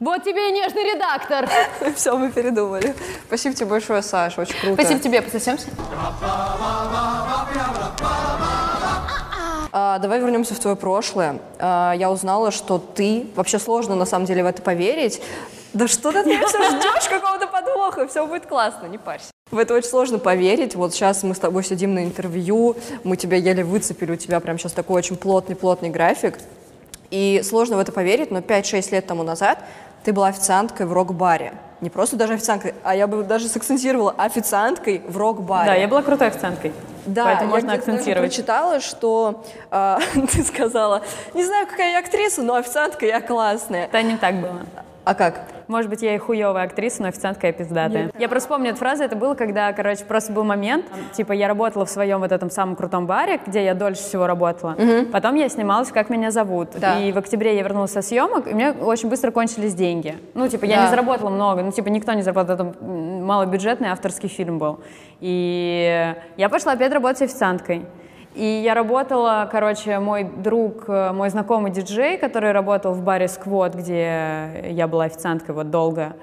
Вот тебе и нежный редактор. Все, мы передумали. Спасибо тебе большое, Саша, очень круто. Спасибо тебе, пососемся. А, давай вернемся в твое прошлое. А, я узнала, что ты... Вообще сложно, на самом деле, в это поверить. Да что ты от меня все ждешь какого-то подвоха? Все будет классно, не парься. В это очень сложно поверить. Вот сейчас мы с тобой сидим на интервью, мы тебя еле выцепили, у тебя прям сейчас такой очень плотный-плотный график. И сложно в это поверить, но 5-6 лет тому назад ты была официанткой в рок-баре. Не просто даже официанткой, а я бы даже сакцентировала официанткой в рок-баре. Да, я была крутой официанткой. Да, поэтому я можно акцентировать. прочитала, что э, ты сказала, не знаю, какая я актриса, но официантка я классная. Это не так было. А как? Может быть, я и хуевая актриса, но официантка я пиздатая. Я просто помню эту фразу, это было, когда, короче, просто был момент, типа, я работала в своем вот этом самом крутом баре, где я дольше всего работала. Потом я снималась «Как меня зовут». Да. И в октябре я вернулась со съемок, и у меня очень быстро кончились деньги. Ну, типа, я Да. не заработала много, ну, типа, никто не заработал, это малобюджетный авторский фильм был. И я пошла опять работать официанткой. И я работала, короче, мой друг, э, мой знакомый диджей, который работал в баре «Сквот», где я была официанткой вот долго,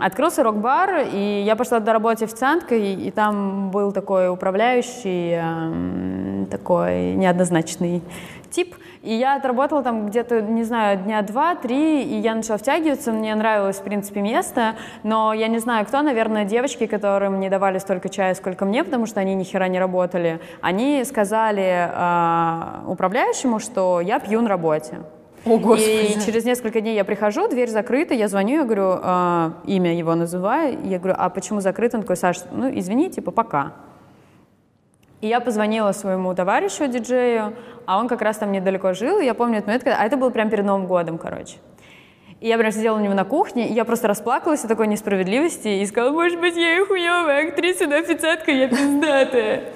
открылся рок-бар, и я пошла туда работать официанткой, и там был такой управляющий, эм, такой неоднозначный тип. И я отработала там где-то, не знаю, дня два-три, и я начала втягиваться, мне нравилось, в принципе, место, но я не знаю, кто, наверное, девочки, которым не давали столько чая, сколько мне, потому что они ни хера не работали, они сказали э, управляющему, что я пью на работе. О, И через несколько дней я прихожу, дверь закрыта, я звоню, я говорю, э, имя его называю, я говорю, а почему закрыто? Он такой, Саш, ну извини, типа пока. И я позвонила своему товарищу, диджею, а он как раз там недалеко жил, и я помню этот момент, когда- а это было прям перед Новым годом, короче. И я прям сидела у него на кухне, и я просто расплакалась от такой несправедливости и сказала, может быть, я и хуевая актриса, но официантка я пиздатая.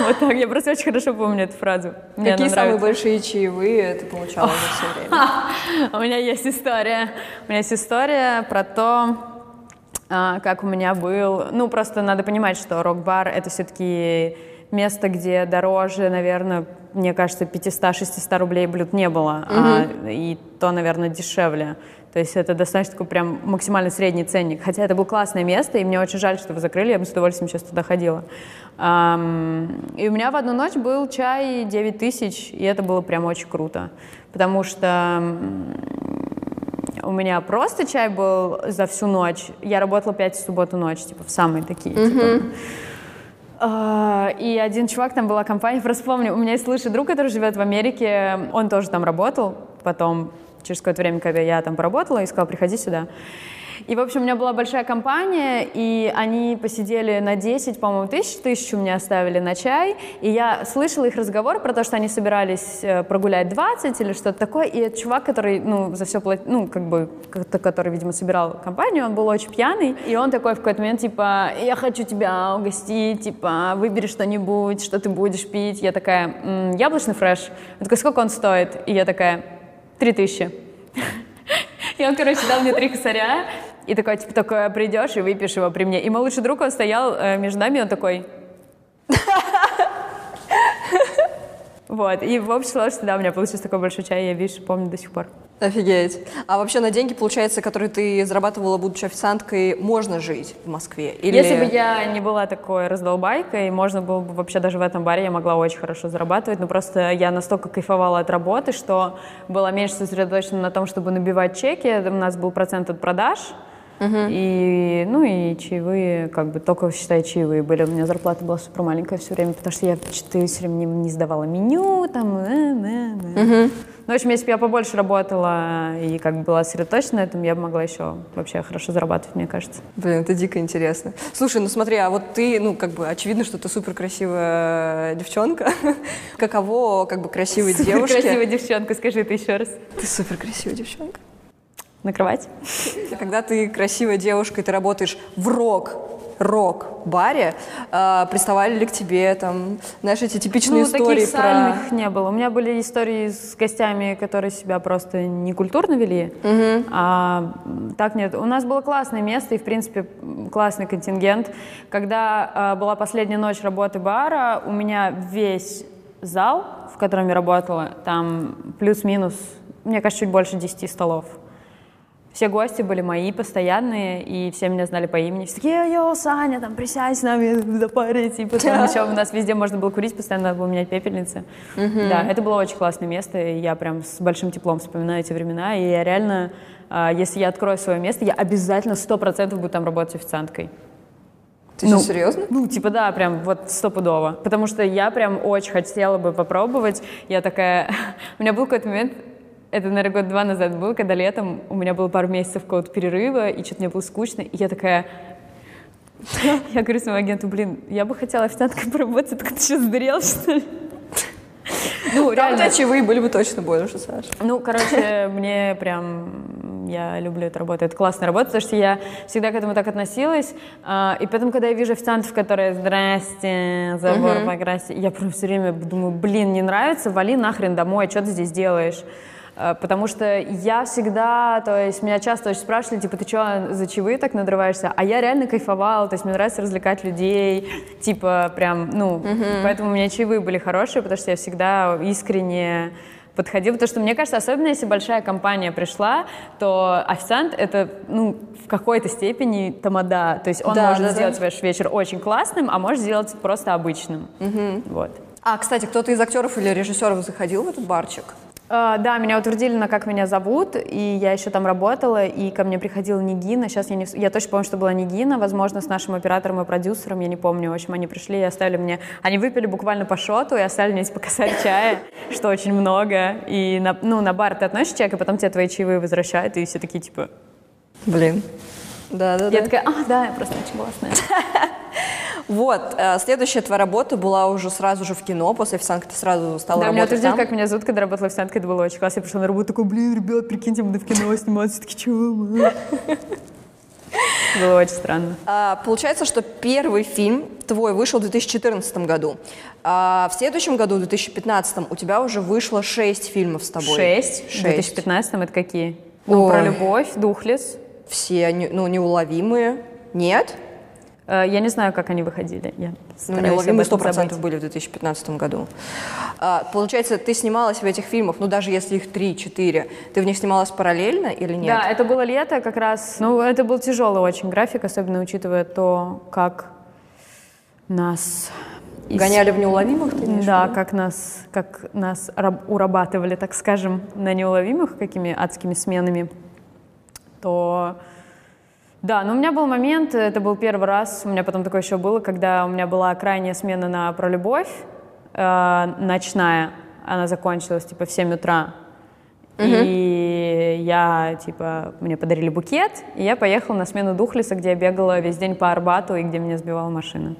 Вот так, я просто очень хорошо помню эту фразу. Мне Какие самые большие чаевые ты получала за все время? У меня есть история. У меня есть история про то, а, как у меня был... Ну, просто надо понимать, что рок-бар — это все-таки место, где дороже, наверное, мне кажется, 500-600 рублей блюд не было, а, и то, наверное, дешевле. То есть это достаточно такой прям максимально средний ценник. Хотя это было классное место, и мне очень жаль, что вы закрыли, я бы с удовольствием сейчас туда ходила. И у меня в одну ночь был чай 9 тысяч, и это было прям очень круто. Потому что у меня просто чай был за всю ночь. Я работала 5 в субботу ночь, типа, в самые такие. типа. А, И один чувак, там была компания, просто помню, у меня есть лучший друг, который живет в Америке, он тоже там работал, потом, через какое-то время, когда я там поработала, и сказал, приходи сюда. И, в общем, у меня была большая компания, и они посидели на 10, по-моему, тысяч, тысячу мне оставили на чай, и я слышала их разговор про то, что они собирались э, прогулять 20 или что-то такое, и этот чувак, который, ну, за все платил, ну, как бы, который, видимо, собирал компанию, он был очень пьяный, и он такой в какой-то момент, типа, я хочу тебя угостить, типа, выбери что-нибудь, что ты будешь пить. Я такая, «М, яблочный фреш. Он такой, сколько он стоит? И я такая, три тысячи. И он, короче, дал мне три косаря, и такой, типа, такой, придешь и выпьешь его при мне. И мой лучший друг, он стоял э, между нами, он такой... Вот, и в общей сложности, да, у меня получился такой большой чай, я, видишь, помню до сих пор. Офигеть. А вообще на деньги, получается, которые ты зарабатывала, будучи официанткой, можно жить в Москве? Или... Если бы я не была такой раздолбайкой, можно было бы вообще даже в этом баре я могла очень хорошо зарабатывать, но просто я настолько кайфовала от работы, что была меньше сосредоточена на том, чтобы набивать чеки. У нас был процент от продаж, и, ну и чаевые, как бы только, считай, чаевые были. У меня зарплата была супер маленькая все время, потому что я что-то все время не, не сдавала меню, там, э, э, э. Ну, в общем, если бы я побольше работала и как бы была сосредоточена на этом, я бы могла еще вообще хорошо зарабатывать, мне кажется. Блин, это дико интересно. Слушай, ну смотри, а вот ты, ну как бы очевидно, что ты супер красивая девчонка. Каково, как бы красивой девушке? Красивая девчонка, скажи это еще раз. Ты супер красивая девчонка. На кровать? Когда ты красивая девушка, и ты работаешь в рок, рок-баре, а, приставали ли к тебе там, знаешь, эти типичные ну, истории таких сальных не было. У меня были истории с гостями, которые себя просто некультурно вели. А м, так нет. У нас было классное место и, в принципе, классный контингент. Когда а, была последняя ночь работы бара, у меня весь зал, в котором я работала, там плюс-минус, мне кажется, чуть больше 10 столов. Все гости были мои постоянные, и все меня знали по имени. Все такие, йоу, Саня, там, присядь с нами, запарить. И потом еще у нас везде можно было курить, постоянно надо было менять пепельницы. Да, это было очень классное место, и я прям с большим теплом вспоминаю эти времена. И я реально, а, если я открою свое место, я обязательно сто процентов буду там работать официанткой. Ты Ну, что, серьезно? Ну, типа, да, прям вот стопудово. Потому что я прям очень хотела бы попробовать. Я такая... У меня был какой-то момент, это, наверное, год два назад был, когда летом у меня было пару месяцев какого-то перерыва, и что-то мне было скучно, и я такая... Я говорю своему агенту, блин, я бы хотела официанткой поработать, так ты что, сдурел, что ли? Ну, Там реально. тебя чаевые были бы точно больше, Саша. Ну, короче, мне прям, я люблю эту работу. Это классная работа, потому что я всегда к этому так относилась. А, И потом, когда я вижу официантов, которые «Здрасте, забор покрасьте», я прям все время думаю, блин, не нравится, вали нахрен домой, что ты здесь делаешь? А, Потому что я всегда, то есть меня часто очень спрашивали, типа, ты что, за чаевые так надрываешься? А я реально кайфовала, то есть мне нравится развлекать людей, типа, прям, ну, поэтому у меня чаевые были хорошие, потому что я всегда искренне подходил, потому что мне кажется, особенно если большая компания пришла, то официант это, ну, в какой-то степени тамада, то есть он Да, может да, да. сделать ваш вечер очень классным, а может сделать просто обычным. Вот. А, кстати, кто-то из актеров или режиссеров заходил в этот барчик? А, Да, меня утвердили на как меня зовут, и я еще там работала, и ко мне приходила Нигина. Сейчас я, не, я точно помню, что была Нигина, возможно, с нашим оператором и продюсером, я не помню. В общем, они пришли и оставили мне... Они выпили буквально по шоту и оставили мне типа косарь чая, что очень много. И на, ну, на бар ты относишь чек, и потом тебе твои чаевые возвращают, и все такие типа... Блин. Да-да-да. Я такая, а, да, я просто очень классная. Вот, э, следующая твоя работа была уже сразу же в кино, после официантки ты сразу стала Да, меня работать утвердили, там. как меня зовут, когда работала официанткой, это было очень классно. Я пришла на работу, такой, блин, ребят, прикиньте, буду в кино сниматься. Такие, чего? Было очень странно. А, Получается, что первый фильм твой вышел в 2014 году. А в следующем году, в 2015, у тебя уже вышло шесть фильмов с тобой. Шесть. В Шесть. 2015 это какие? Ну, про любовь, Духлес. Все, ну, неуловимые. Нет? Э, Я не знаю, как они выходили. Я Ну, неуловимые об этом 100% забыть. были в 2015 году. А, получается, ты снималась в этих фильмах, ну, даже если их 3-4, ты в них снималась параллельно или нет? Да, это было лето как раз. Ну, это был тяжелый очень график, особенно учитывая то, как нас... Гоняли в неуловимых, ты имеешь Да, как нас, как нас раб- урабатывали, так скажем, на неуловимых какими адскими сменами, то да, но у меня был момент, это был первый раз, у меня потом такое еще было, когда у меня была крайняя смена на про любовь, э, ночная, она закончилась типа в 7 утра. И я, типа, мне подарили букет, и я поехала на смену Духлиса, где я бегала весь день по Арбату и где меня сбивала машина.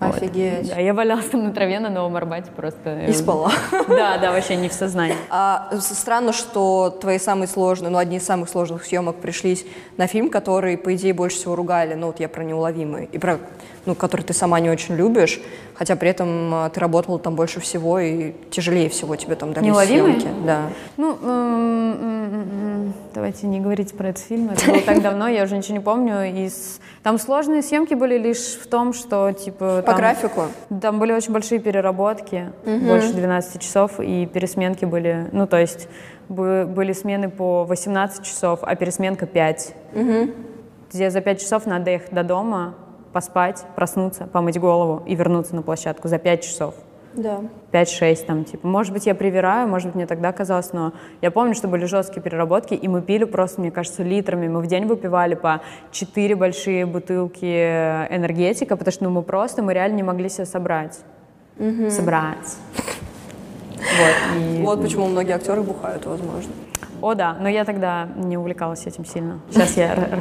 Вот. Офигеть. Да, я валялась там на траве на Новом Арбате просто. И спала. Да, да, вообще не в сознании. А, странно, что твои самые сложные, ну, одни из самых сложных съемок пришлись на фильм, который, по идее, больше всего ругали. Ну, вот я про неуловимые. И про, ну, который ты сама не очень любишь, хотя при этом а, ты работала там больше всего и тяжелее всего тебе там «Неуловимые»? съемки. Да. Ну, давайте не говорить про этот фильм. Это было так давно, я уже ничего не помню. И Там сложные съемки были лишь в том, что, типа... По графику? Там были очень большие переработки, больше 12 часов, и пересменки были... Ну, то есть бы- были смены по 18 часов, а пересменка 5. Где за 5 часов надо ехать до дома, поспать, проснуться, помыть голову и вернуться на площадку за 5 часов. Да. 5-6 там, типа. Может быть, я привираю, может быть, мне тогда казалось, но я помню, что были жесткие переработки, и мы пили просто, мне кажется, литрами. Мы в день выпивали по 4 большие бутылки энергетика, потому что ну, мы просто, мы реально не могли себя собрать. Собрать. Вот, и- Вот почему многие актеры бухают, возможно. О, да, но я тогда не увлекалась этим сильно. Сейчас я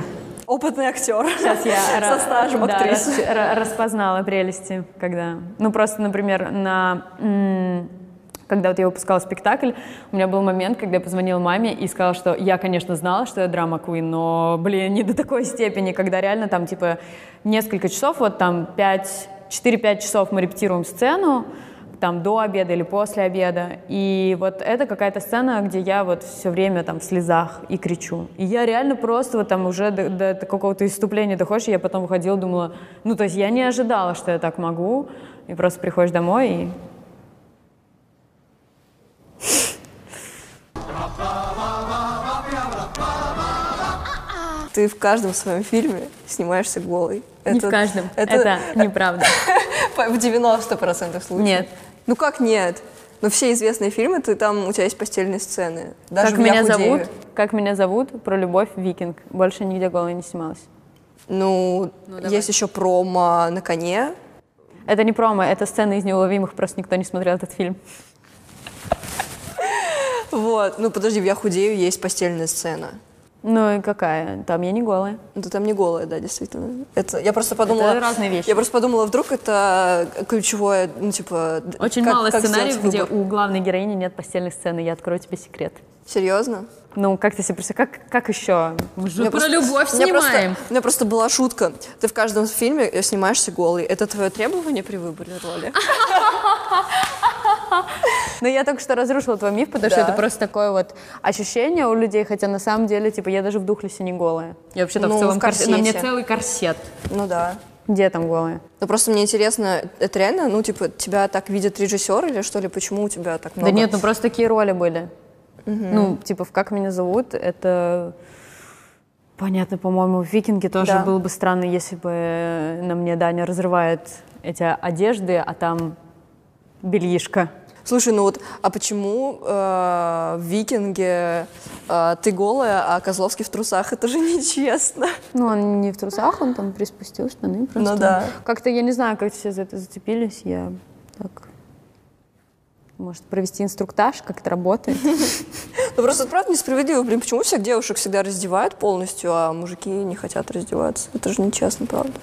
Опытный актер. Сейчас я Со стажем да, актрисы. рас- ра- распознала прелести, когда... Ну, просто, например, на... Когда вот я выпускала спектакль, у меня был момент, когда я позвонила маме и сказала, что я, конечно, знала, что я драма квин, но, блин, не до такой степени, когда реально там, типа, несколько часов, вот там 5, 4-5 часов мы репетируем сцену, там до обеда или после обеда. И вот это какая-то сцена, где я вот все время там в слезах и кричу. И я реально просто вот там уже до, до какого-то иступления доходишь, и я потом выходила, думала, ну то есть я не ожидала, что я так могу. И просто приходишь домой и Ты в каждом своем фильме снимаешься голой. Не в каждом. Это, неправда. В 90% случаев. Нет. Ну как нет? Ну все известные фильмы, ты там, у тебя есть постельные сцены. Даже как в «Я меня худею». зовут? Как меня зовут? Про любовь Викинг. Больше нигде голая не снималась. Ну, есть еще промо на коне. Это не промо, это сцена из неуловимых, просто никто не смотрел этот фильм. Вот. Ну подожди, в «Я худею» есть постельная сцена. Ну и какая? Там я не голая. Ну, ты там не голая, да, действительно. Это, я просто подумала... Это разные вещи. Я просто подумала, вдруг это ключевое, ну, типа... Очень как- мало как сценариев, где у главной героини нет постельной сцены. Я открою тебе секрет. Серьезно? Ну, как ты себе представляешь, как, как еще? Мы же про просто- любовь у меня просто- снимаем. у меня просто была шутка. Ты в каждом фильме э, снимаешься голый. Это твое требование при выборе роли? Но я только что разрушила твой миф, потому что Да. это просто такое вот ощущение у людей, хотя на самом деле, типа, я даже в духлесе не голая. Я вообще-то Ну, в целом в корсет. На мне корсете. целый корсет. Ну да. Где там голая? Ну просто мне интересно, это реально, ну типа, тебя так видят режиссер или что ли? Почему у тебя так много? Да нет, ну просто такие роли были. Ну, типа, в «Как меня зовут» это... Понятно, по-моему, в «Викинге» тоже Да. было бы странно, если бы на мне Даня разрывает эти одежды, а там бельишко. Слушай, ну вот, а почему э, в «Викинге» э, ты голая, а Козловский в трусах? Это же нечестно. Ну, он не в трусах, он там приспустил штаны просто. Ну да. Как-то, я не знаю, как все за это зацепились, я так... Может, провести инструктаж, как это работает? Ну просто это правда несправедливо. Блин, почему всех девушек всегда раздевают полностью, а мужики не хотят раздеваться? Это же нечестно, правда.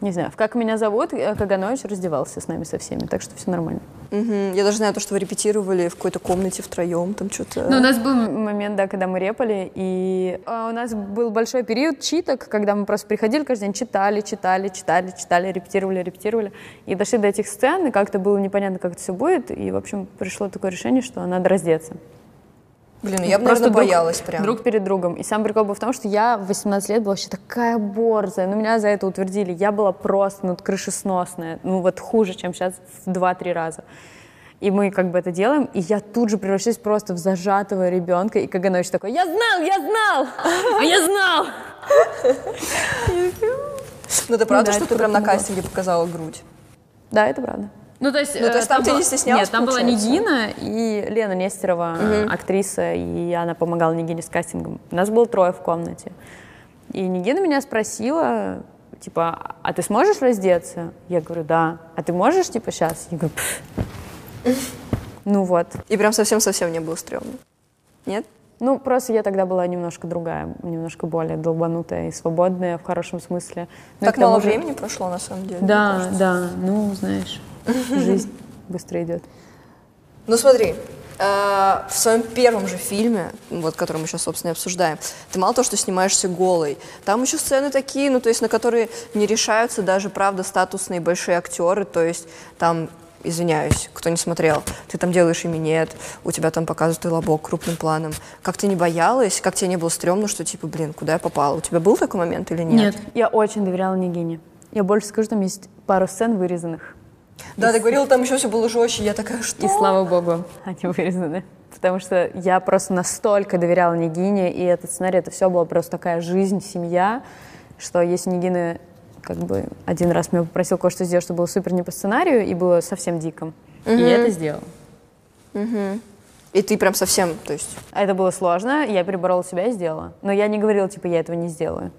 Не знаю. В «Как меня зовут» э, Каганович раздевался с нами со всеми, так что все нормально. Мгм. Я даже знаю то, что вы репетировали в какой-то комнате втроем, там что-то... Ну, у нас был момент, да, когда мы репали, и а, у нас был большой период читок, когда мы просто приходили каждый день, читали, читали, читали, читали, репетировали, репетировали, и дошли до этих сцен, и как-то было непонятно, как это все будет, и, в общем, пришло такое решение, что надо раздеться. Блин, я бы, Просто наверное, друг- боялась прям. Друг перед другом. И сам прикол был в том, что я в 18 лет была вообще такая борзая. Ну, меня за это утвердили. Я была просто, ну, крышесносная. Ну, вот хуже, чем сейчас в 2-3 раза. И мы как бы это делаем, и я тут же превращаюсь просто в зажатого ребенка, и Каганович такой, я знал, я знал, а я знал. Ну это правда, да, что ты прям на кастинге показала грудь? Да, это правда. Ну, то есть, Ну, то есть там ты не стеснялась, Нет, там была получается? Нигина и Лена Нестерова, актриса, и она помогала Нигине с кастингом. Нас было трое в комнате. И Нигина меня спросила, типа, а ты сможешь раздеться? Я говорю, да. А ты можешь, типа, сейчас? Я говорю. Ну вот. И прям совсем-совсем не было стрёмно. Нет? Ну, просто я тогда была немножко другая, немножко более долбанутая и свободная в хорошем смысле. Ну, и так мало же- времени прошло, на самом деле. Да, да, ну, знаешь, жизнь быстро идет. Ну смотри, э, в своем первом же фильме, вот, который мы сейчас, собственно, и обсуждаем, ты мало того, что снимаешься голой, там еще сцены такие, ну, то есть на которые не решаются даже, правда, статусные большие актеры, то есть там, извиняюсь, кто не смотрел, ты там делаешь и минет, у тебя там показывают и лобок крупным планом. Как ты не боялась, как тебе не было стрёмно, что типа, блин, куда я попала? У тебя был такой момент или нет? Я очень доверяла Нигине. Я больше скажу, там есть пару сцен вырезанных. Да, ты говорила, там еще все было жестче, я такая, что? И слава богу, они вырезаны. Потому что я просто настолько доверяла Нигине, и этот сценарий, это все было просто такая жизнь, семья, что если Нигина как бы один раз меня попросил кое-что сделать, что было супер не по сценарию, и было совсем диком. И я это сделала. И ты прям совсем, то есть... А Это было сложно, я переборола себя и сделала. Но я не говорила, типа, я этого не сделаю.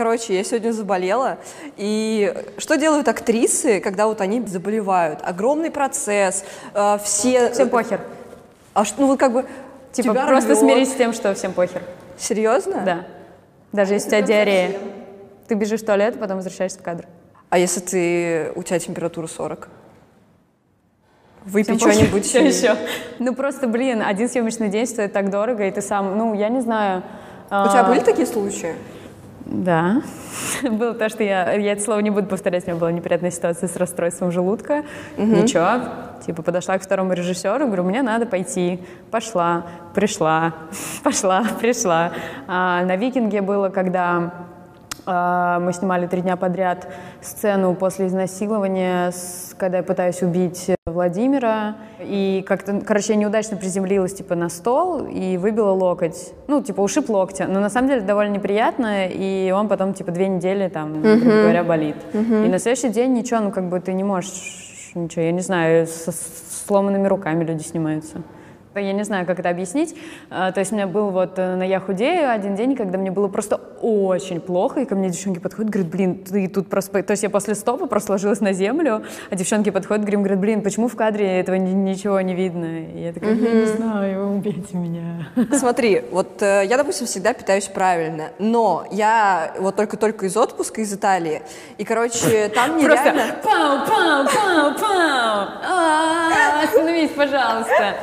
Короче, я сегодня заболела. И что делают актрисы, когда вот они заболевают? Огромный процесс, э, все... Всем похер. А что, ну вот как бы... Типа, тебя просто рвет. смирись с тем, что всем похер. Серьезно? Да. Даже если у тебя диарея. Ты бежишь в туалет, потом возвращаешься в кадр. А если ты... у тебя температура 40? Выпей что-нибудь. Что и- еще? Ну просто, блин, один съемочный день стоит так дорого, и ты сам, ну, я не знаю. У тебя были такие случаи? Да. Было то, что я, я это слово не буду повторять, у меня была неприятная ситуация с расстройством желудка. Ничего, типа подошла к второму режиссеру, говорю, мне надо пойти. Пошла, пришла, пошла, пришла. А, на «Викинге» было, когда Мы снимали три дня подряд сцену после изнасилования, когда я пытаюсь убить Владимира. И как-то, короче, я неудачно приземлилась, типа, на стол и выбила локоть. Ну, типа, ушиб локтя. Но на самом деле довольно неприятно, и он потом, типа, две недели, там, грубо говоря, болит. И на следующий день ничего, ну, как бы ты не можешь ничего, я не знаю, со с сломанными руками люди снимаются. Я не знаю, как это объяснить. А, То есть у меня был вот э, на «Я худею» один день, когда мне было просто очень плохо, и ко мне девчонки подходят, говорят, блин, ты тут просто... То есть я после стопа просто ложилась на землю, а девчонки подходят, говорим, говорят, блин, почему в кадре этого ни- ничего не видно? И я такая, я не знаю, убейте меня. Смотри, вот э, я, допустим, всегда питаюсь правильно, но я вот только-только из отпуска из Италии, и, короче, там Просто нереально... пау, пау, пау, пау. А, Остановись, пожалуйста.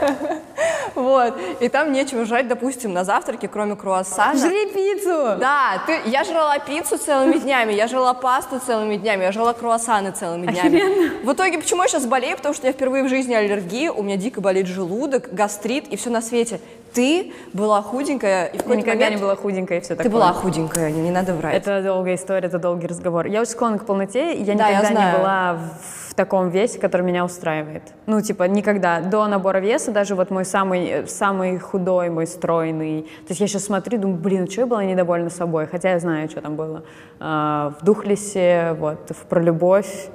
Вот, и там нечего жрать, допустим, на завтраке, кроме круассана. Жри пиццу! Да, ты, я жрала пиццу целыми днями, я жрала пасту целыми днями, я жрала круассаны целыми днями. В итоге, почему я сейчас болею? Потому что я впервые в жизни аллергия, у меня дико болит желудок, гастрит и все на свете. Ты была худенькая, и в Я какой-то никогда момент не была худенькая и все ты такое. была худенькая, не, не надо врать. Это долгая история, это долгий разговор. Я очень склонна к полноте, я Да, я никогда знаю. не была в, таком весе, который меня устраивает. Ну, типа, никогда. До набора веса даже вот мой самый, э, самый худой, мой стройный. То есть я сейчас смотрю, думаю, блин, что я была недовольна собой? Хотя я знаю, что там было. А, в Духлесе, вот, в Про любовь.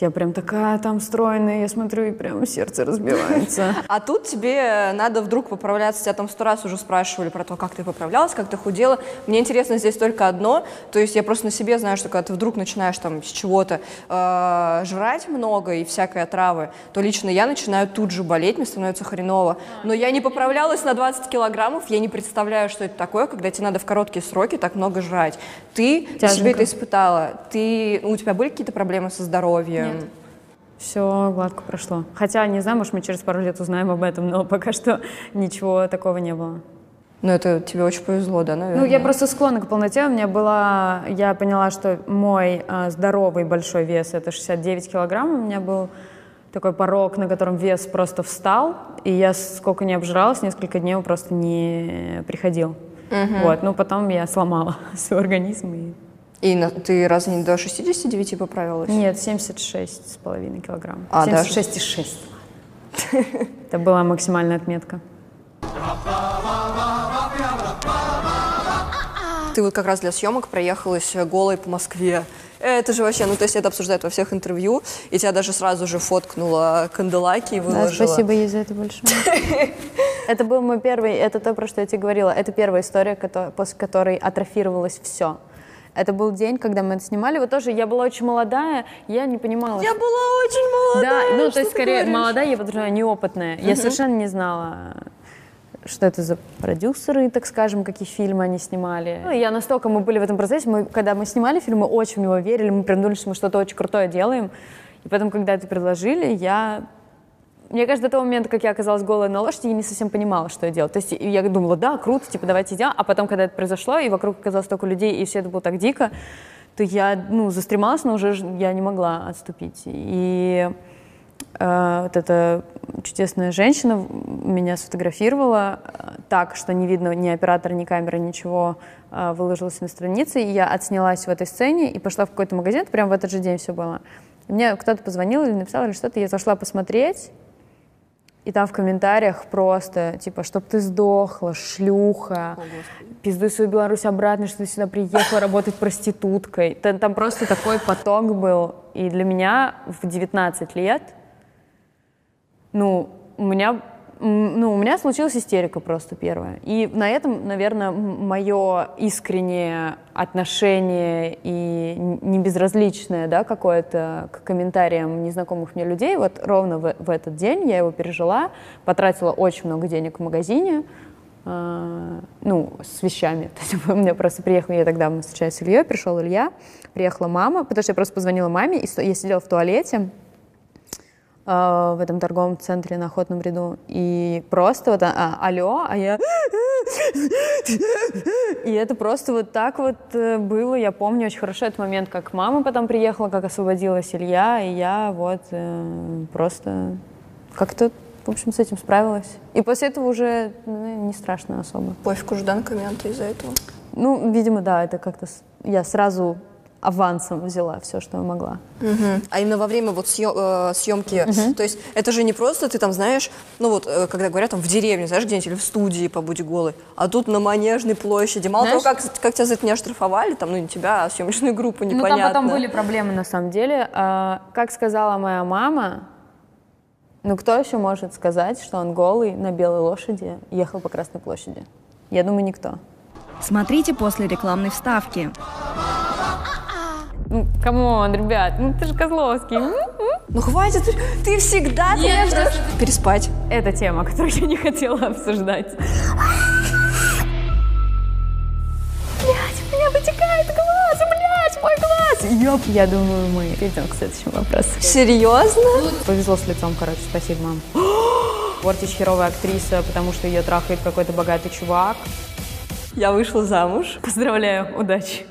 Я прям такая там стройная, я смотрю, и прям сердце разбивается. А тут тебе надо вдруг поправляться, тебя там сто раз уже спрашивали про то, как ты поправлялась, как ты худела. Мне интересно здесь только одно, то есть я просто на себе знаю, что когда ты вдруг начинаешь там с чего-то э, жрать много и всякой отравы, то лично я начинаю тут же болеть, мне становится хреново. Но я не поправлялась на 20 килограммов, я не представляю, что это такое, когда тебе надо в короткие сроки так много жрать. Ты себе это испытала, ты, ну, у тебя были какие-то проблемы со здоровьем? Нет. Все гладко прошло. Хотя, не знаю, может, мы через пару лет узнаем об этом, но пока что ничего такого не было. Ну, это тебе очень повезло, да, наверное? Ну, я просто склонна к полноте. У меня была... Я поняла, что мой а, здоровый большой вес — это 69 килограмм. У меня был такой порог, на котором вес просто встал, и я сколько не обжиралась, несколько дней он просто не приходил. Вот, ну потом я сломала свой организм. И... И на- ты разве не до 69 поправилась? Нет, 76 с половиной килограмм. А, даже? 76,6. Это была максимальная отметка. Ты вот как раз для съемок проехалась э, голой по Москве. Это же вообще, ну то есть это обсуждают во всех интервью, и тебя даже сразу же фоткнула Канделаки и Да, выложила. спасибо ей за это большое. Это был мой первый, это то, про что я тебе говорила. Это первая история, после которой атрофировалось все. Это был день, когда мы это снимали. Вот тоже я была очень молодая, я не понимала. Я что- была очень молодая. Да, ну то есть скорее говоришь? молодая, я подразумеваю, неопытная. Я совершенно не знала, что это за продюсеры, так скажем, какие фильмы они снимали. Ну, я настолько, мы были в этом процессе, мы, когда мы снимали фильм, мы очень в него верили, мы прям думали, что мы что-то очень крутое делаем. И потом, когда это предложили, я мне кажется, до того момента, как я оказалась голой на лошади, я не совсем понимала, что я делаю. То есть я думала, да, круто, типа, давайте идем. А потом, когда это произошло, и вокруг оказалось столько людей, и все это было так дико, то я, ну, застремалась, но уже я не могла отступить. И э, вот эта чудесная женщина меня сфотографировала э, так, что не видно ни оператора, ни камеры, ничего, э, выложилась на странице, и я отснялась в этой сцене и пошла в какой-то магазин, прямо в этот же день все было. Мне кто-то позвонил или написал, или что-то, я зашла посмотреть, и там в комментариях просто, типа, чтоб ты сдохла, шлюха, пиздуй свою Беларусь обратно, что ты сюда приехала работать проституткой. Та- Там просто такой поток был. И для меня в 19 лет, ну, у меня, ну, у меня случилась истерика просто первая. И на этом, наверное, мое искреннее отношение и н- не безразличное, да, какое-то к комментариям незнакомых мне людей, вот ровно в, в этот день я его пережила, потратила очень много денег в магазине, а, ну, с вещами. То есть у меня просто приехал, я тогда мы встречались с Ильей, пришел Илья, приехала мама, потому что я просто позвонила маме, и я сидела в туалете, в этом торговом центре на Охотном ряду. И просто вот, а, алло, а я... И это просто вот так вот э, было. Я помню очень хорошо этот момент, как мама потом приехала, как освободилась Илья, и я вот э, просто как-то, в общем, с этим справилась. И после этого уже ну, не страшно особо. Пофиг уже, да, на комменты из-за этого? Ну, видимо, да, это как-то я сразу авансом взяла все, что я могла. Мгм. А именно во время вот съё- э, съемки, то есть это же не просто ты там знаешь, ну вот э, когда говорят там в деревне, знаешь, где-нибудь или в студии побудь голой, а тут на Манежной площади. Мало того, как, как тебя за это не оштрафовали, там, ну не тебя, а съемочную группу, непонятно. Ну, там потом были проблемы на самом деле. А, как сказала моя мама, ну кто еще может сказать, что он голый на белой лошади ехал по Красной площади? Я думаю, никто. Смотрите после рекламной вставки. Ну, come on, ребят, ну ты же Козловский. Ну хватит, ты, всегда что- переспать. Это тема, которую я не хотела обсуждать. Блять, у меня вытекает глаз, блять, мой глаз. Ёп, я думаю, мы перейдем к следующему вопросу. Серьезно? Повезло с лицом, короче, спасибо, мам. Портич херовая актриса, потому что ее трахает какой-то богатый чувак. Я вышла замуж. Поздравляю, удачи.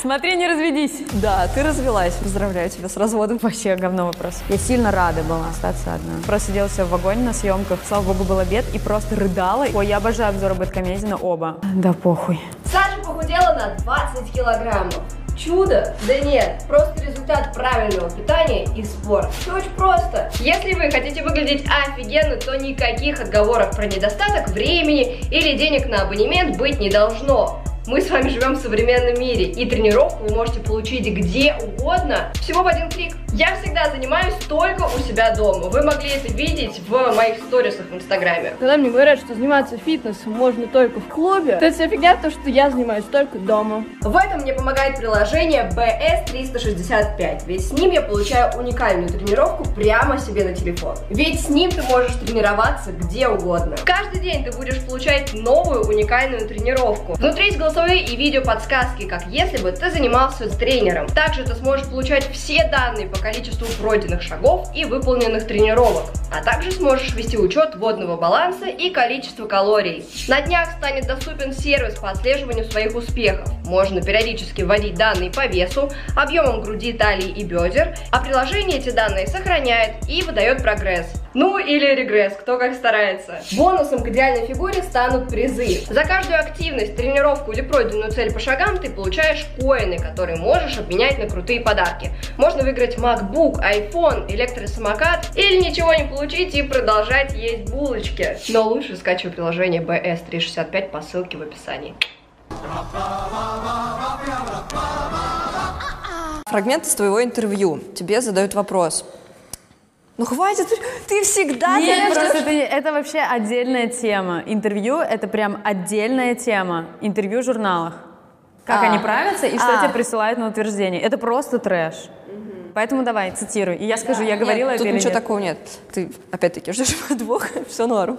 Смотри, не разведись. Да, ты развелась. Поздравляю тебя с разводом. Вообще говно вопрос. Я сильно рада была остаться одна. Просто сидела себя в вагоне на съемках. Слава богу, был обед и просто рыдала. Ой, я обожаю обзоры Бэткомедина оба. Да похуй. Саша похудела на 20 килограммов. Чудо? Да нет, просто результат правильного питания и спорта. Все очень просто. Если вы хотите выглядеть офигенно, то никаких отговорок про недостаток времени или денег на абонемент быть не должно. Мы с вами живем в современном мире, и тренировку вы можете получить где угодно, всего в один клик. Я всегда занимаюсь только у себя дома. Вы могли это видеть в моих сторисах в Инстаграме. Когда мне говорят, что заниматься фитнесом можно только в клубе, то это вся фигня, то, что я занимаюсь только дома. В этом мне помогает приложение BS365, ведь с ним я получаю уникальную тренировку прямо себе на телефон. Ведь с ним ты можешь тренироваться где угодно. Каждый день ты будешь получать новую уникальную тренировку. Внутри есть голосовые и видео подсказки, как если бы ты занимался с тренером. Также ты сможешь получать все данные по количеству пройденных шагов и выполненных тренировок. А также сможешь вести учет водного баланса и количества калорий. На днях станет доступен сервис по отслеживанию своих успехов. Можно периодически вводить данные по весу, объемам груди, талии и бедер, а приложение эти данные сохраняет и выдает прогресс. Ну или регресс, кто как старается. Бонусом к идеальной фигуре станут призы. За каждую активность, тренировку или пройденную цель по шагам ты получаешь коины, которые можешь обменять на крутые подарки. Можно выиграть MacBook, iPhone, электросамокат или ничего не получить и продолжать есть булочки. Но лучше скачивай приложение BS365 по ссылке в описании. Фрагмент из твоего интервью. Тебе задают вопрос. Ну хватит, ты, ты всегда Нет, знаешь, просто это, это вообще отдельная тема. Интервью — это прям отдельная тема. Интервью в журналах. Как А. они правятся и что А. тебе присылают на утверждение. Это просто трэш. Поэтому давай, цитируй. И я скажу, я говорила Нет, это тут или ничего нет. такого нет. Ты опять-таки ждешь подвох, все норм.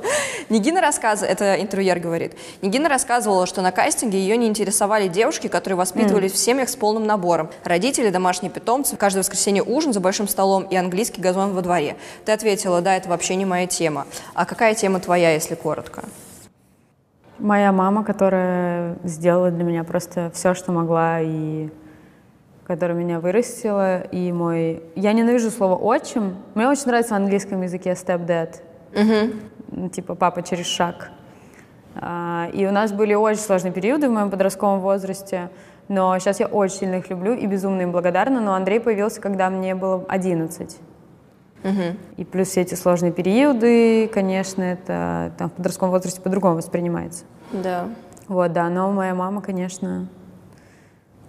Нигина рассказывала, это интервьюер говорит, Нигина рассказывала, что на кастинге ее не интересовали девушки, которые воспитывались в семьях с полным набором. Родители, домашние питомцы, каждое воскресенье ужин за большим столом и английский газон во дворе. Ты ответила, да, это вообще не моя тема. А какая тема твоя, если коротко? Моя мама, которая сделала для меня просто все, что могла, и которая меня вырастила, и мой... Я ненавижу слово «отчим». Мне очень нравится в английском языке «stepdad». Ну, Типа «папа через шаг». А, И у нас были очень сложные периоды в моем подростковом возрасте, но сейчас я очень сильно их люблю и безумно им благодарна, но Андрей появился, когда мне было 11. И плюс все эти сложные периоды, конечно, это там, в подростковом возрасте по-другому воспринимается. Да. Вот, да, но моя мама, конечно,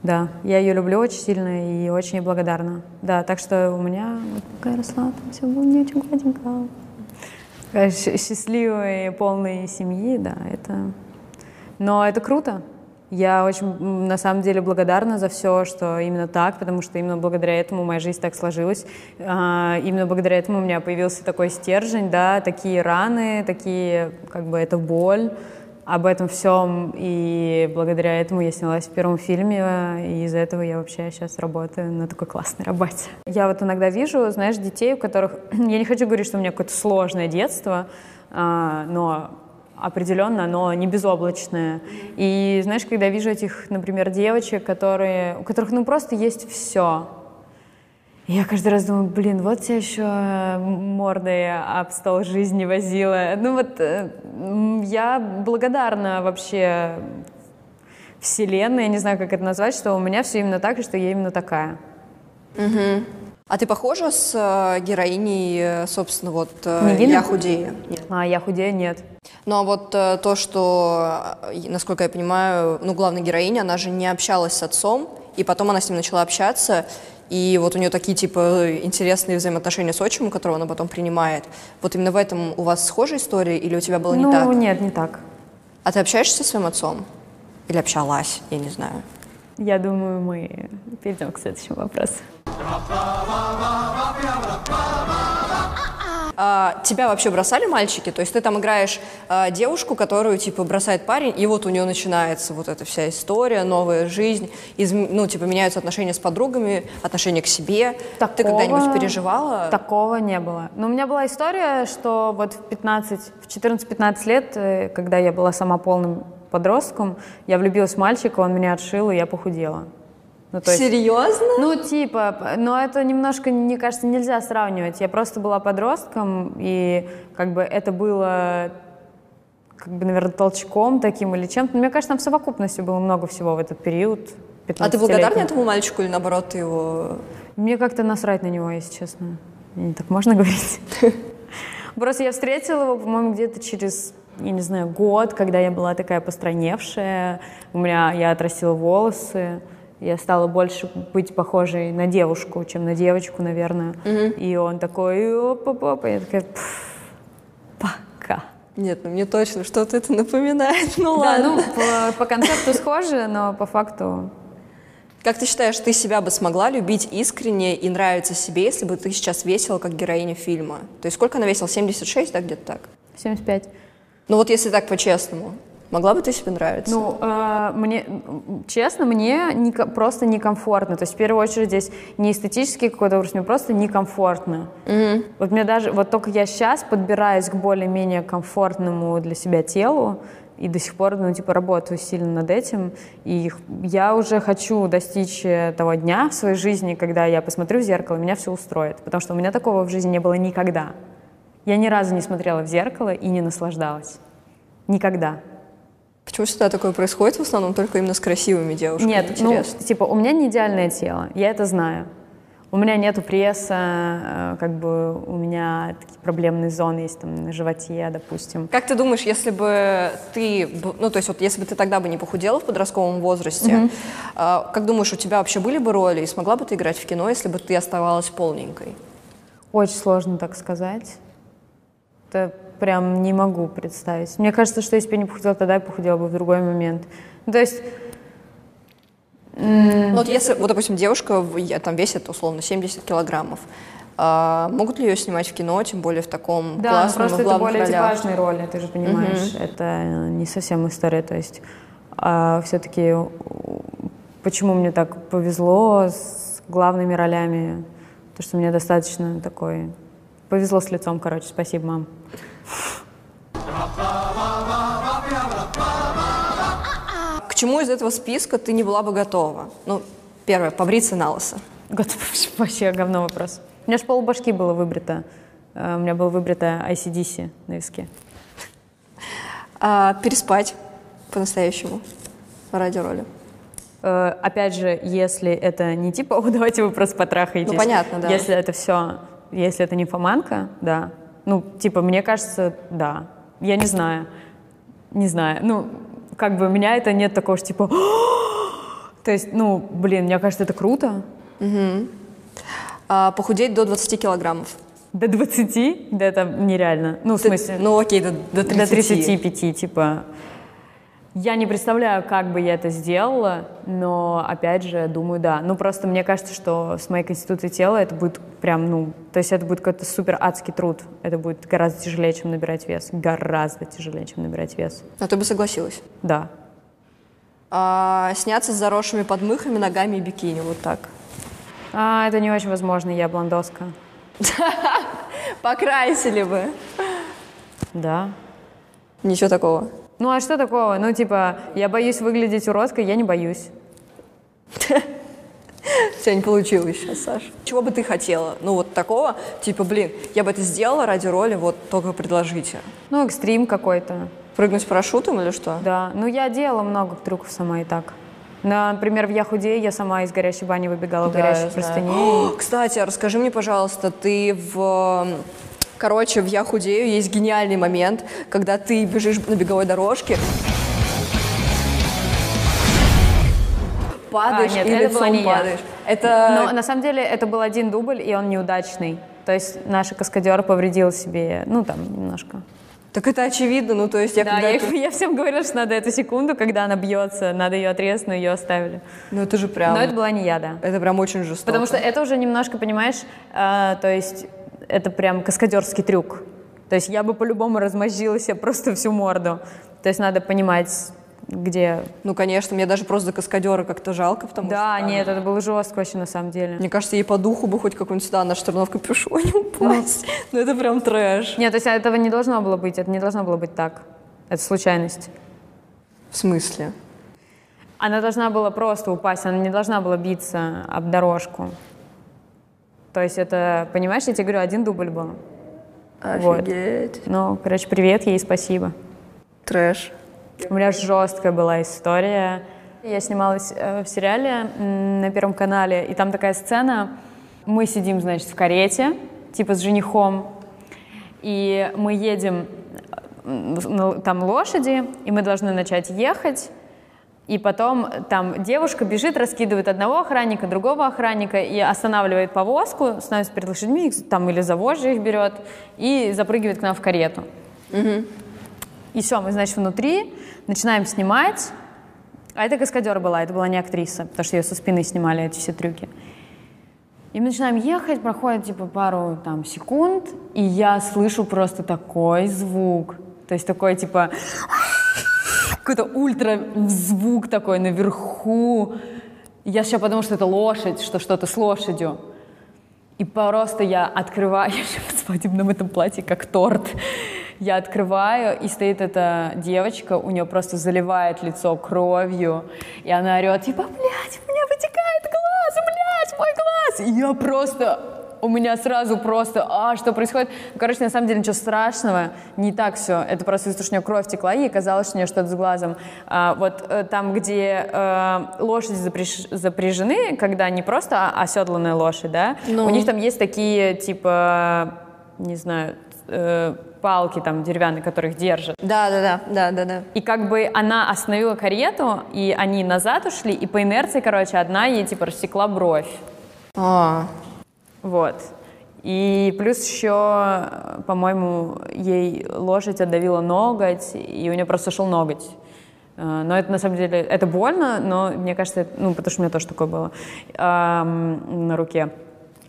да, я ее люблю очень сильно и очень благодарна. Да, так что у меня, вот пока я росла, там все было не очень гладенько. Счастливой, полной семьи, да, это... Но это круто. Я очень, на самом деле, благодарна за все, что именно так, потому что именно благодаря этому моя жизнь так сложилась. А, Именно благодаря этому у меня появился такой стержень, да, такие раны, такие, как бы, это боль об этом всем, и благодаря этому я снялась в первом фильме, и из-за этого я вообще сейчас работаю на такой классной работе. Я вот иногда вижу, знаешь, детей, у которых... Я не хочу говорить, что у меня какое-то сложное детство, а, но определенно оно не безоблачное. И знаешь, когда вижу этих, например, девочек, которые, у которых ну просто есть все, я каждый раз думаю, блин, вот я еще мордой об стол жизни возила. Ну вот, э, я благодарна вообще вселенной, я не знаю, как это назвать, что у меня все именно так, и что я именно такая. А ты похожа с э, героиней, э, собственно, вот э, Княгиня? «Я худею»? Нет. А я худею, нет. Ну а вот э, то, что, э, насколько я понимаю, ну главная героиня, она же не общалась с отцом, и потом она с ним начала общаться, и вот у нее такие, типа, интересные взаимоотношения с отчимом, которого она потом принимает. Вот именно в этом у вас схожая история, или у тебя было не ну, так? нет, не так. А ты общаешься со своим отцом? Или общалась, я не знаю. Я думаю, мы перейдем к следующему вопросу. А, тебя вообще бросали мальчики? То есть ты там играешь а, девушку, которую, типа, бросает парень, и вот у нее начинается вот эта вся история, новая жизнь, изм- ну, типа, меняются отношения с подругами, отношения к себе. Ты Такого- когда-нибудь переживала? Такого не было. Но у меня была история, что вот в 15, в 14-15 лет, э, когда я была сама полным подростком, я влюбилась в мальчика, он меня отшил, и я похудела. Ну, то есть- Серьезно? Ну, типа, но это немножко, мне кажется, нельзя сравнивать. Я просто была подростком, и как бы это было, как бы, наверное, толчком таким или чем-то. Мне кажется, там в совокупности было много всего в этот период. А ты благодарна 15-летний. этому мальчику или наоборот ты его... Мне как-то насрать на него, если честно. Не так можно говорить? Просто я встретила его, по-моему, где-то через, я не знаю, год, когда я была такая постраневшая. У меня, я отрастила волосы. Я стала больше быть похожей на девушку, чем на девочку, наверное. И он такой, опа-папа. Я такая, «Пф, пока. Нет, ну мне точно что-то это напоминает. Ну Да, ладно. ну, по, по концепту схоже, но по факту Как ты считаешь, ты себя бы смогла любить искренне и нравиться себе, если бы ты сейчас весила как героиня фильма? То есть сколько она весила? 76, да, где-то так? 75. Ну вот если так по-честному, могла бы ты себе нравиться? Ну, э, мне, честно, мне неко- просто некомфортно. То есть, в первую очередь, здесь не эстетический какой-то образ, мне просто некомфортно. Вот мне даже, вот только я сейчас подбираюсь к более-менее комфортному для себя телу, и до сих пор, ну, типа, работаю сильно над этим. И я уже хочу достичь э, того дня в своей жизни, когда я посмотрю в зеркало, меня все устроит. Потому что у меня такого в жизни не было никогда. Я ни разу не смотрела в зеркало и не наслаждалась. Никогда. Почему всегда такое происходит в основном только именно с красивыми девушками? Нет, Интересно. ну, типа, у меня не идеальное тело, я это знаю. У меня нету пресса, э, как бы у меня такие проблемные зоны есть там на животе, допустим. Как ты думаешь, если бы ты, ну то есть вот если бы ты тогда бы не похудела в подростковом возрасте, а, как думаешь, у тебя вообще были бы роли и смогла бы ты играть в кино, если бы ты оставалась полненькой? Очень сложно так сказать. Это прям не могу представить. Мне кажется, что если бы я не похудела тогда, я похудела бы в другой момент. Ну, то есть, Ну, вот если, вот, допустим, девушка я, там весит условно 70 килограммов, а, могут ли ее снимать в кино, тем более в таком да, классном просто это более ролях? типажные роли, ты же понимаешь. Это э, не совсем история. То есть, все-таки почему мне так повезло с главными ролями? То, что мне достаточно такой... Повезло с лицом, короче. Спасибо, мам. К чему из этого списка ты не была бы готова? Ну, первое, побриться на лысо. Год- Вообще говно вопрос. У меня же полбашки было выбрито. Э, У меня было выбрито ICDC на виске. А, переспать по-настоящему ради роли. Э, Опять же, если это не типа, о, давайте вы просто потрахаетесь. Ну, понятно, да. Если это все, если это нимфоманка, да. Ну, типа, мне кажется, да. Я не знаю. Не знаю. Ну, как бы у меня это нет такого, что типа, то есть, ну, блин, мне кажется, это круто. А, похудеть до 20 килограммов. До 20, да это нереально. Ну, в Ты- смысле, ну окей, до, до 30. до 35, типа. Я не представляю, как бы я это сделала, но, опять же, думаю, да. Ну, просто мне кажется, что с моей конституцией тела это будет прям, ну, то есть это будет какой-то супер адский труд. Это будет гораздо тяжелее, чем набирать вес. Гораздо тяжелее, чем набирать вес. А ты бы согласилась? Да. А, сняться с заросшими подмыхами, ногами и бикини, вот так. А, это не очень возможно, я блондоска. Покрасили бы. Да. Ничего такого. Ну, а что такого? Ну, типа, я боюсь выглядеть уродкой, я не боюсь. У тебя не получилось сейчас, Саша. Чего бы ты хотела? Ну вот такого, типа, блин, я бы это сделала ради роли, вот только предложите. Ну, экстрим какой-то. Прыгнуть с парашютом или что? Да, ну я делала много трюков сама и так. Например, в «Я худею» я сама из горящей бани выбегала в Да, горящей я знаю. простыне. О, Кстати, расскажи мне, пожалуйста, ты в... Короче, в «Я худею» есть гениальный момент, когда ты бежишь на беговой дорожке, падаешь А, нет, и это лицом не я. падаешь. Это... Но на самом деле это был один дубль, и он неудачный. То есть наш каскадер повредил себе, ну там, немножко. Так это очевидно, ну то есть я Да, когда... я, я всем говорила, что надо эту секунду, когда она бьется, надо ее отрезать, но ее оставили. Ну это же прям... Но это была не я, да. Это прям очень жестоко. Потому что это уже немножко, понимаешь, э, то есть это прям каскадерский трюк. То есть я бы по-любому размозжила себе просто всю морду. То есть надо понимать, где... Ну, конечно, мне даже просто за каскадера как-то жалко, потому Да, что... нет, это было жестко вообще на самом деле. Мне кажется, ей по духу бы хоть какой-нибудь сюда на штурмов капюшоне упасть. Ну, это прям трэш. Нет, то есть этого не должно было быть, это не должно было быть так. Это случайность. В смысле? Она должна была просто упасть, она не должна была биться об дорожку. То есть это, понимаешь, я тебе говорю, один дубль был. Вот. Офигеть. Ну, короче, привет ей, спасибо. Трэш. У меня жесткая была история. Я снималась э, в сериале на Первом канале, и там такая сцена. Мы сидим, значит, в карете, типа с женихом, и мы едем, э, там лошади, и мы должны начать ехать, и потом там девушка бежит, раскидывает одного охранника, другого охранника и останавливает повозку, становится перед лошадьми, там или за вожжи их берет, и запрыгивает к нам в карету. И все, мы, значит, внутри, начинаем снимать. А это каскадер была, это была не актриса, потому что ее со спины снимали эти все трюки. И мы начинаем ехать, проходит типа пару там секунд, и я слышу просто такой звук. То есть такой типа какой-то ультра звук такой наверху. Я сейчас подумала, что это лошадь, что что-то с лошадью. И просто я открываю, я же в свадебном этом платье, как торт. Я открываю, и стоит эта девочка, у нее просто заливает лицо кровью, и она орет, типа, блядь, у меня вытекает глаз, блядь, мой глаз. И я просто, у меня сразу просто, а, что происходит? Ну, Короче, на самом деле ничего страшного, не так все. Это просто из-за того, что у нее кровь текла, и казалось, что у нее что-то с глазом. А, вот э, там, где э, лошади запряж- запряжены, когда не просто о- оседланная лошадь, да, у них там есть такие, типа, не знаю, э, палки там деревянные, которых держат. Да, да, да, да, да, да. И как бы она остановила карету, и они назад ушли, и по инерции, короче, одна ей типа рассекла бровь. А, Вот. И плюс еще, по-моему, ей лошадь отдавила ноготь, и у нее просто шел ноготь. Э, Но это на самом деле, это больно, но мне кажется, ну, потому что у меня тоже такое было ам, на руке.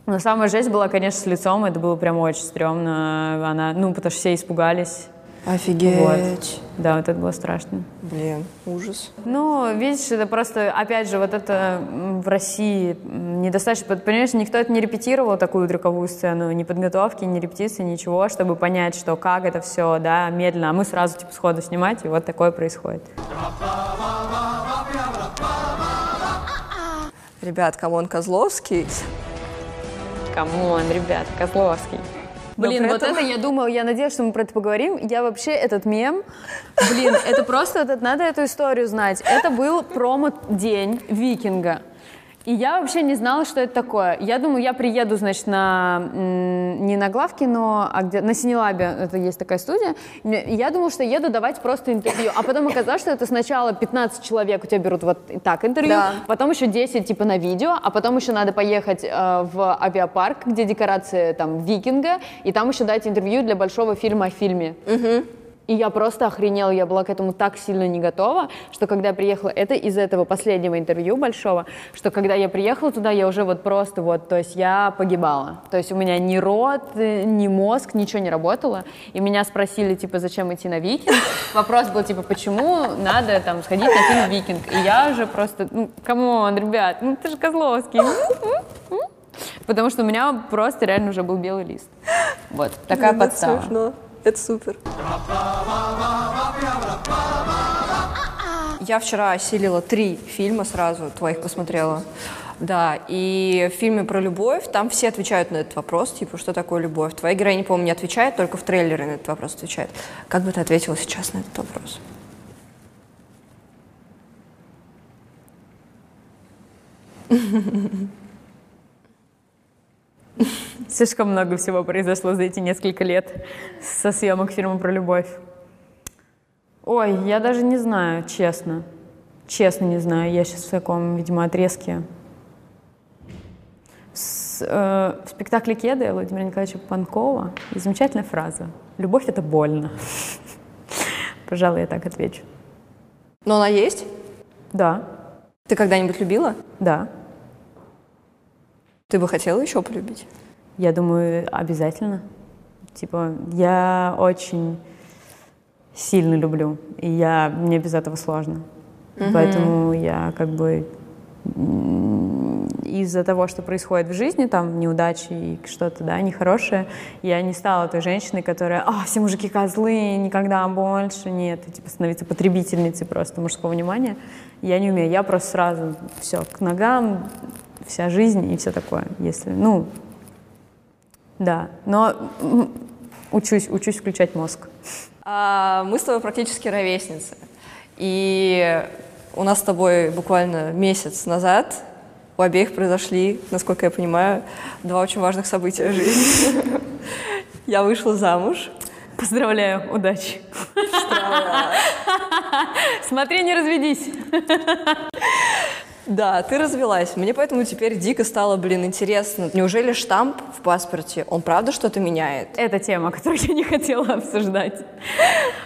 Но самая жесть была, конечно, с лицом, это было прям очень стрёмно. Она, ну, потому что все испугались. Офигеть. Да, вот это было страшно. Блин, ужас. Ну, видишь, это просто, опять же, вот это в России недостаточно, понимаешь, никто это не репетировал, такую трюковую сцену, ни подготовки, ни репетиции, ничего, чтобы понять, что как это все, да, медленно, а мы сразу, типа, сходу снимать, и вот такое происходит. Ребят, come on, Козловский. Come on, ребят, Козловский. Блин, при вот этом- это я думала, я надеюсь, что мы про это поговорим. Я вообще этот мем, блин, это просто, это- надо эту историю знать. Это был промо-день викинга. И я вообще не знала, что это такое. Я думаю, я приеду, значит, на, не на главкино, а где, на Cinelab е, это есть такая студия. Я думала, что еду давать просто интервью. А потом оказалось, что это сначала 15 человек у тебя берут вот так интервью, Да. потом еще 10 типа на видео, а потом еще надо поехать э, в авиапарк, где декорации там викинга, и там еще дать интервью для большого фильма о фильме. И я просто охренела, я была к этому так сильно не готова, что когда я приехала, это из этого последнего интервью большого, что когда я приехала туда, я уже вот просто вот, то есть я погибала. То есть у меня ни рот, э, ни мозг, ничего не работало. И меня спросили, типа, зачем идти на викинг. Вопрос был, типа, почему надо там сходить на фильм «Викинг». И я уже просто, ну, come on, ребят, ну ты же Козловский. Потому что у меня просто реально уже был белый лист. Вот, такая подстава. смешно. Это супер. Я вчера осилила три фильма сразу, твоих посмотрела. Да, и в фильме про любовь там все отвечают на этот вопрос, типа, что такое любовь. Твоя героиня, по-моему, не отвечает, только в трейлере на этот вопрос отвечает. Как бы ты ответила сейчас на этот вопрос? Слишком много всего произошло за эти несколько лет со съемок фильма про любовь. Ой, я даже не знаю, честно. Честно не знаю. Я сейчас в таком, видимо, отрезке. С, э, в спектакле «Кеды» Владимира Николаевича Панкова есть замечательная фраза. «Любовь — это больно». Пожалуй, я так отвечу. Но она есть? Да, Ты когда-нибудь любила? да. Ты бы хотела еще полюбить? Я думаю, обязательно. Типа, я очень сильно люблю, и я, мне без этого сложно. Поэтому я как бы из-за того, что происходит в жизни, там, неудачи и что-то, да, нехорошее, я не стала той женщиной, которая, а, все мужики козлы, никогда больше, нет, и, типа, становиться потребительницей просто мужского внимания. Я не умею, я просто сразу все к ногам, вся жизнь и все такое, если, ну, да, но учусь, учусь включать мозг. А, мы с тобой практически ровесницы. И у нас с тобой буквально месяц назад у обеих произошли, насколько я понимаю, два очень важных события в жизни. Я вышла замуж. Поздравляю, удачи. Смотри, не разведись. Да, ты развелась. Мне поэтому теперь дико стало, блин, интересно. Неужели штамп в паспорте, он правда что-то меняет? Это тема, которую я не хотела обсуждать.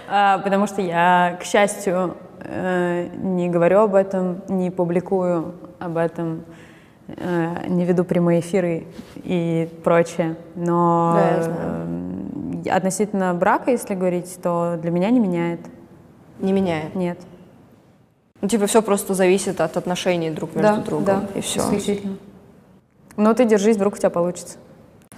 А, Потому что я, к счастью, э, не говорю об этом, не публикую об этом, э, не веду прямые эфиры и прочее. Но Да, относительно брака, если говорить, то для меня не меняет. Не меняет. Нет. Ну, типа, все просто зависит от отношений друг между да, другом. да, И все. исключительно. Но ты держись, вдруг у тебя получится.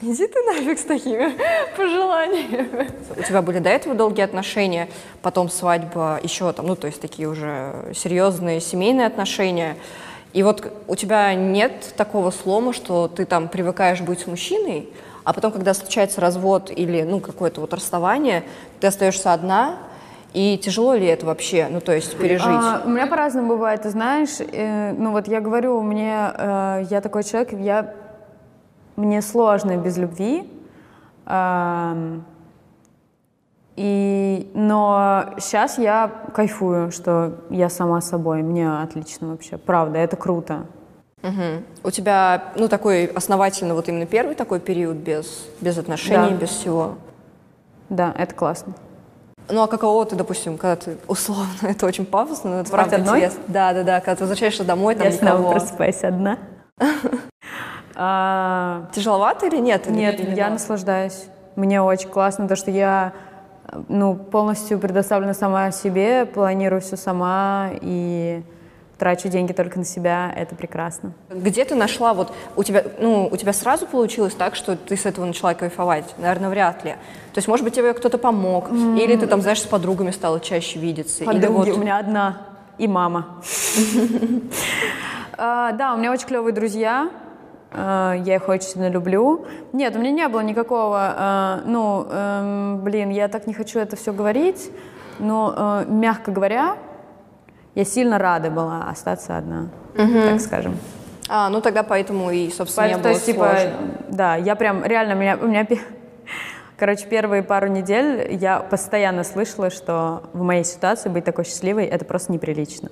Иди ты нафиг с такими пожеланиями. У тебя были до этого долгие отношения, потом свадьба, еще там, ну, то есть такие уже серьезные семейные отношения. И вот у тебя нет такого слома, что ты там привыкаешь быть с мужчиной, а потом, когда случается развод или, ну, какое-то вот расставание, ты остаешься одна, и тяжело ли это вообще, ну, то есть пережить? А, у меня по-разному бывает, ты знаешь. э, ну вот я говорю, мне, э, я такой человек, я, мне сложно без любви. Ам, и, но сейчас я кайфую, что я сама собой. Мне отлично вообще. Правда, это круто. Мгм. У тебя, ну, такой основательно вот именно первый такой период без, без отношений, Да. без всего. Да, это классно. Ну, а каково ты, допустим, когда ты, условно, это очень пафосно, но это Спать правда одной? интересно. Да, да, да, когда ты возвращаешься домой, там я снова никого. просыпаюсь одна. А, Тяжеловато или нет? Нет, я да? наслаждаюсь. Мне очень классно, то, что я ну, полностью предоставлена сама себе, планирую все сама и трачу деньги только на себя. Это прекрасно. Где ты нашла, вот у тебя, ну, у тебя сразу получилось так, что ты с этого начала кайфовать? Наверное, вряд ли. То есть, может быть, тебе кто-то помог, или ты там, знаешь, с подругами стала чаще видеться, или Подруги вот... у меня одна и мама. А, Да, у меня очень клевые друзья. А, Я их очень сильно люблю. Нет, у меня не было никакого, а, ну, эм, блин, я так не хочу это все говорить, но, э, мягко говоря, я сильно рада была остаться одна, так скажем. А, ну тогда поэтому и, собственно, не Поэтому, было то есть, типа, да, я прям, реально, меня, у меня, короче, первые пару недель я постоянно слышала, что в моей ситуации быть такой счастливой, это просто неприлично.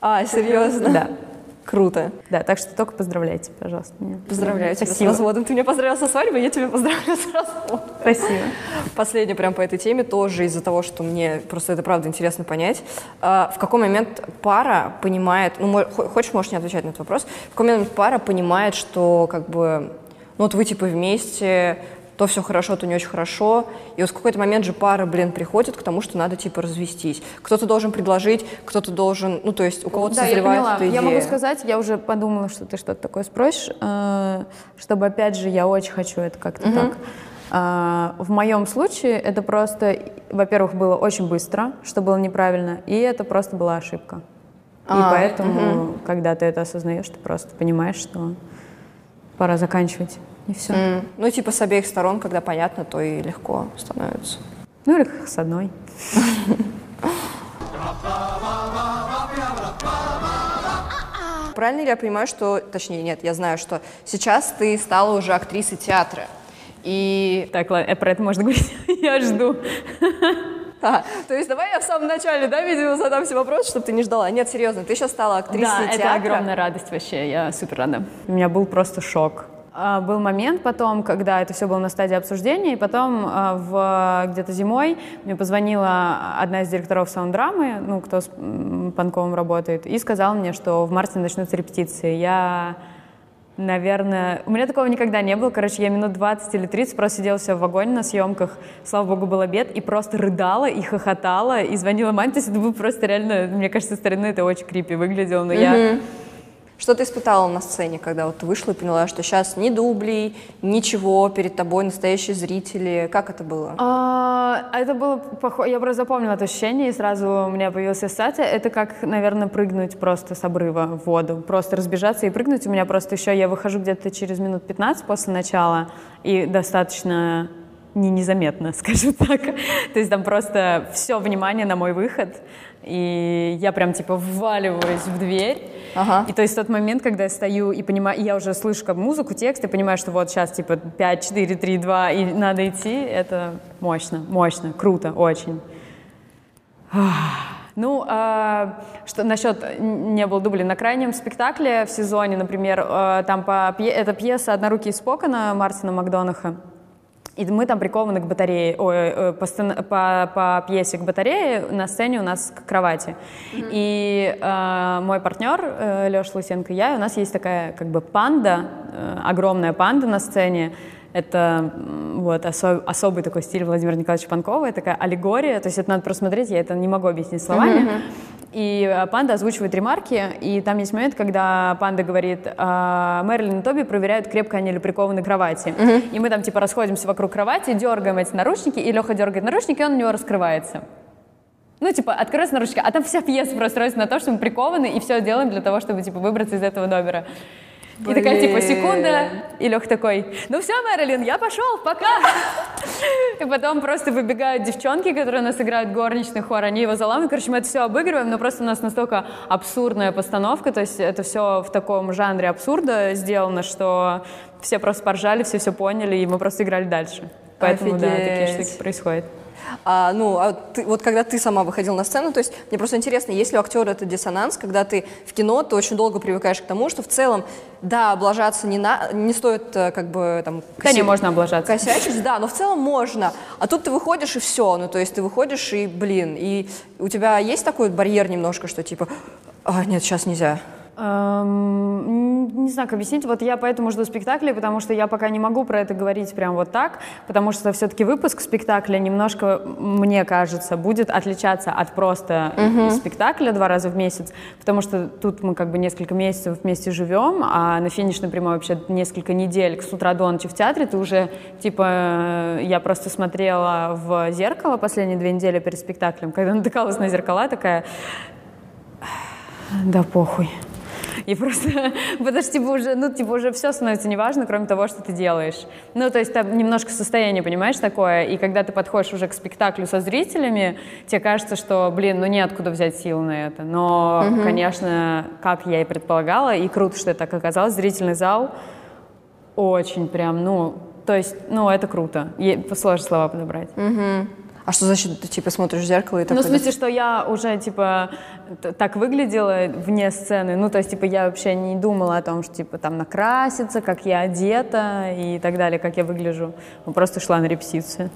А, серьезно? Да, Круто. да, так что только поздравляйте, пожалуйста, меня. Поздравляю тебя Спасибо. с разводом. Ты меня поздравил со свадьбой, я тебя поздравляю с разводом. Спасибо. Последнее прям по этой теме тоже из-за того, что мне просто это правда интересно понять. А, В какой момент пара понимает, ну, хочешь, можешь не отвечать на этот вопрос, в какой момент пара понимает, что как бы, ну вот вы типа вместе, то все хорошо, то не очень хорошо, и вот в какой-то момент же пара, блин, приходит к тому, что надо типа развестись. Кто-то должен предложить, кто-то должен, ну то есть у кого-то Да, я созревает поняла. эта Я могу идея. сказать, я уже подумала, что ты что-то такое спросишь, э, чтобы, опять же, я очень хочу это как-то так. А, В моем случае это просто, во-первых, было очень быстро, что было неправильно, и это просто была ошибка. и поэтому, когда ты это осознаешь, ты просто понимаешь, что пора заканчивать. И все. М, Ну, типа с обеих сторон, когда понятно, то и легко становится. Ну или с одной. Правильно ли я понимаю, что, точнее, нет, я знаю, что сейчас ты стала уже актрисой театра. И, Так, ладно, э, про это можно говорить. Я жду. А, то есть давай я в самом начале, да, видимо, задам все вопросы, чтобы ты не ждала. Нет, серьезно, ты сейчас стала актрисой Да, это театра. огромная радость вообще, я супер рада. У меня был просто шок. А, Был момент потом, когда это все было на стадии обсуждения, и потом а, в, где-то зимой мне позвонила одна из директоров саунд-драмы, ну, кто с Панковым работает, и сказала мне, что в марте начнутся репетиции. Я, наверное... У меня такого никогда не было. Короче, я минут 20 или 30 просто сидела все в вагоне на съемках, слава богу, был обед, и просто рыдала, и хохотала, и звонила маме. То есть это было просто реально, мне кажется, со стороны это очень крипи выглядело, но я... Что ты испытала на сцене, когда вот вышла и поняла, что сейчас ни дублей, ничего, перед тобой настоящие зрители? Как это было? А, это было похоже, я просто запомнила это ощущение, и сразу у меня появилась ассоциация. Это как, наверное, прыгнуть просто с обрыва в воду, просто разбежаться и прыгнуть. У меня просто еще, я выхожу где-то через минут 15 после начала, и достаточно не незаметно, скажем так. То есть там просто все внимание на мой выход, и я прям типа вваливаюсь в дверь. Ага. И то есть тот момент, когда я стою и понимаю, и я уже слышу как музыку, текст, и понимаю, что вот сейчас типа 5, 4, 3, 2, и надо идти, это мощно, мощно, круто, очень. Ну, а, что насчет не было дублей на крайнем спектакле в сезоне, например, э, там по пье- это пьеса «Однорукий Спокона» Мартина Макдонаха. И мы там прикованы к батарее, ой, э, по, сцен- по, по пьесе к батарее, на сцене у нас к кровати. И э, мой партнер э, Леша Лысенко и я, у нас есть такая как бы панда, э, огромная панда на сцене. Это вот осо- особый такой стиль Владимира Николаевича Панкова, это такая аллегория, то есть это надо просмотреть, я это не могу объяснить словами. И э, панда озвучивает ремарки, и там есть момент, когда панда говорит, «А, Мэрилин и Тоби проверяют, крепко они ли прикованы к кровати. И мы там типа расходимся вокруг кровати, дергаем эти наручники, и Леха дергает наручники, и он у него раскрывается. Ну, типа, открывается наручники, а там вся пьеса просто строится на то, что мы прикованы, и все делаем для того, чтобы, типа, выбраться из этого номера. И такая, типа, секунда, и Лех такой, ну все, Мэрилин, я пошел, пока. И потом просто выбегают девчонки, которые у нас играют горничный хор, они его заламывают. Короче, мы это все обыгрываем, но просто у нас настолько абсурдная постановка, то есть это все в таком жанре абсурда сделано, что все просто поржали, все все поняли, и мы просто играли дальше. Поэтому, да, такие Офигеть. штуки происходят. А, ну, а ты- вот когда ты сама выходила на сцену, то есть мне просто интересно, есть ли у актера этот диссонанс, когда ты в кино, ты очень долго привыкаешь к тому, что в целом, да, облажаться не, на, не стоит э, как бы там... Да не, коси- можно облажаться. Косячить, да, но в целом можно. А тут ты выходишь и все, ну, то есть ты выходишь и, блин, и у тебя есть такой барьер немножко, что типа, а, нет, сейчас нельзя. Эм, Не знаю, как объяснить. Вот я поэтому жду спектаклей, потому что я пока не могу про это говорить прям вот так, потому что все-таки выпуск спектакля немножко, мне кажется, будет отличаться от просто спектакля два раза в месяц, потому что тут мы как бы несколько месяцев вместе живем, а на финишной прямой вообще несколько недель с утра до ночи в театре, ты уже, типа, э, я просто смотрела в зеркало последние две недели перед спектаклем, когда натыкалась на зеркала, такая, да похуй. И просто, потому что, типа, уже, ну, типа, уже все становится неважно, кроме того, что ты делаешь. Ну, то есть там немножко состояние, понимаешь, такое, и когда ты подходишь уже к спектаклю со зрителями, тебе кажется, что, блин, ну, неоткуда взять силы на это. Но, конечно, как я и предполагала, и круто, что это так оказалось, зрительный зал очень прям, ну, то есть, ну, это круто. Е- Сложно слова подобрать. А что значит, ты типа смотришь в зеркало и Ну, такой... в смысле, что я уже, типа, так выглядела вне сцены. Ну, то есть, типа, я вообще не думала о том, что, типа, там накраситься, как я одета и так далее, как я выгляжу. Ну, Просто шла на репетицию.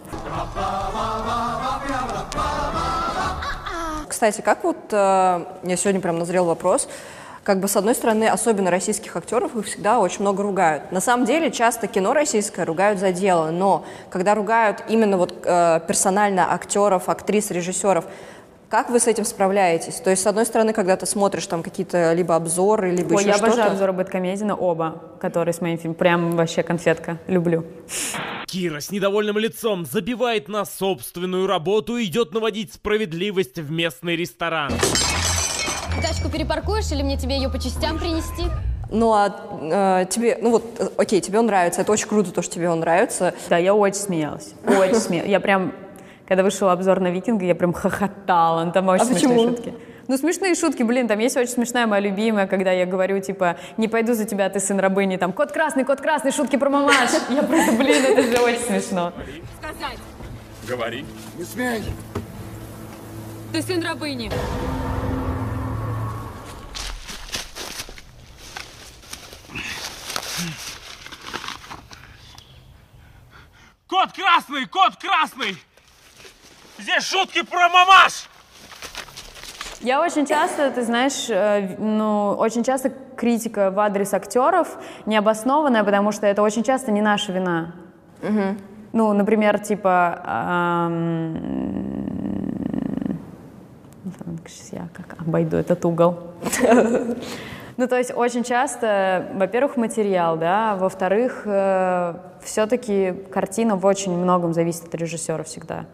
Кстати, как вот, э, я сегодня прям назрел вопрос, как бы с одной стороны, особенно российских актеров, их всегда очень много ругают. На самом деле, часто кино российское ругают за дело, но когда ругают именно вот э, персонально актеров, актрис, режиссеров, как вы с этим справляетесь? То есть, с одной стороны, когда ты смотришь там какие-то либо обзоры, либо Ой, еще я что-то... обожаю обзоры Бэткомедина, оба, которые с моим фильмом. Прям вообще конфетка. Люблю. Кира с недовольным лицом забивает на собственную работу и идет наводить справедливость в местный ресторан. Тачку перепаркуешь или мне тебе ее по частям принести? Ну а э, тебе, ну вот, э, окей, тебе он нравится, это очень круто, то, что тебе он нравится. Да, я очень смеялась. Очень смеялась. Я прям, когда вышел обзор на Викинга, я прям хохотала. Ну, там очень А смешные почему? шутки. Ну, смешные шутки, блин, там есть очень смешная моя любимая, когда я говорю, типа, не пойду за тебя, ты сын рабыни, там, кот красный, кот красный, шутки про мамаш. Я просто, блин, это же очень смешно. Говори. Ты сын рабыни. Кот красный, кот красный! Здесь шутки про мамаш! Я очень часто, ты знаешь, э, ну, очень часто критика в адрес актеров необоснованная, потому что это очень часто не наша вина. Ну, например, типа... ам, Сейчас я как обойду этот угол. Ну, то есть очень часто, во-первых, материал, да, во-вторых, все-таки картина в очень многом зависит от режиссера всегда.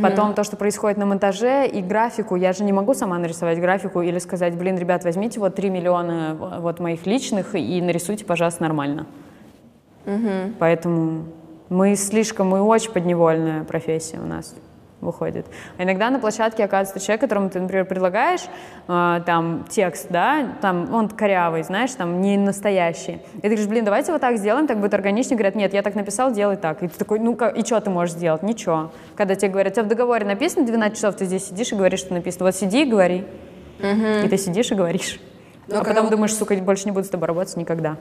Потом то, что происходит на монтаже и графику, я же не могу сама нарисовать графику или сказать, блин, ребят, возьмите вот 3 миллиона вот моих личных и нарисуйте, пожалуйста, нормально. Поэтому мы слишком, мы очень подневольная профессия у нас выходит. А иногда на площадке оказывается человек, которому ты, например, предлагаешь э, там текст, да, там он корявый, знаешь, там не настоящий. И ты говоришь, блин, давайте вот так сделаем, так будет органичнее. Говорят, нет, я так написал, делай так. И ты такой, ну ка- и что ты можешь сделать? Ничего. Когда тебе говорят, у тебя в договоре написано 12 часов, ты здесь сидишь и говоришь, что написано. Вот сиди и говори. И ты сидишь и говоришь. Ну, а потом вот- думаешь, сука, больше не буду с тобой работать никогда.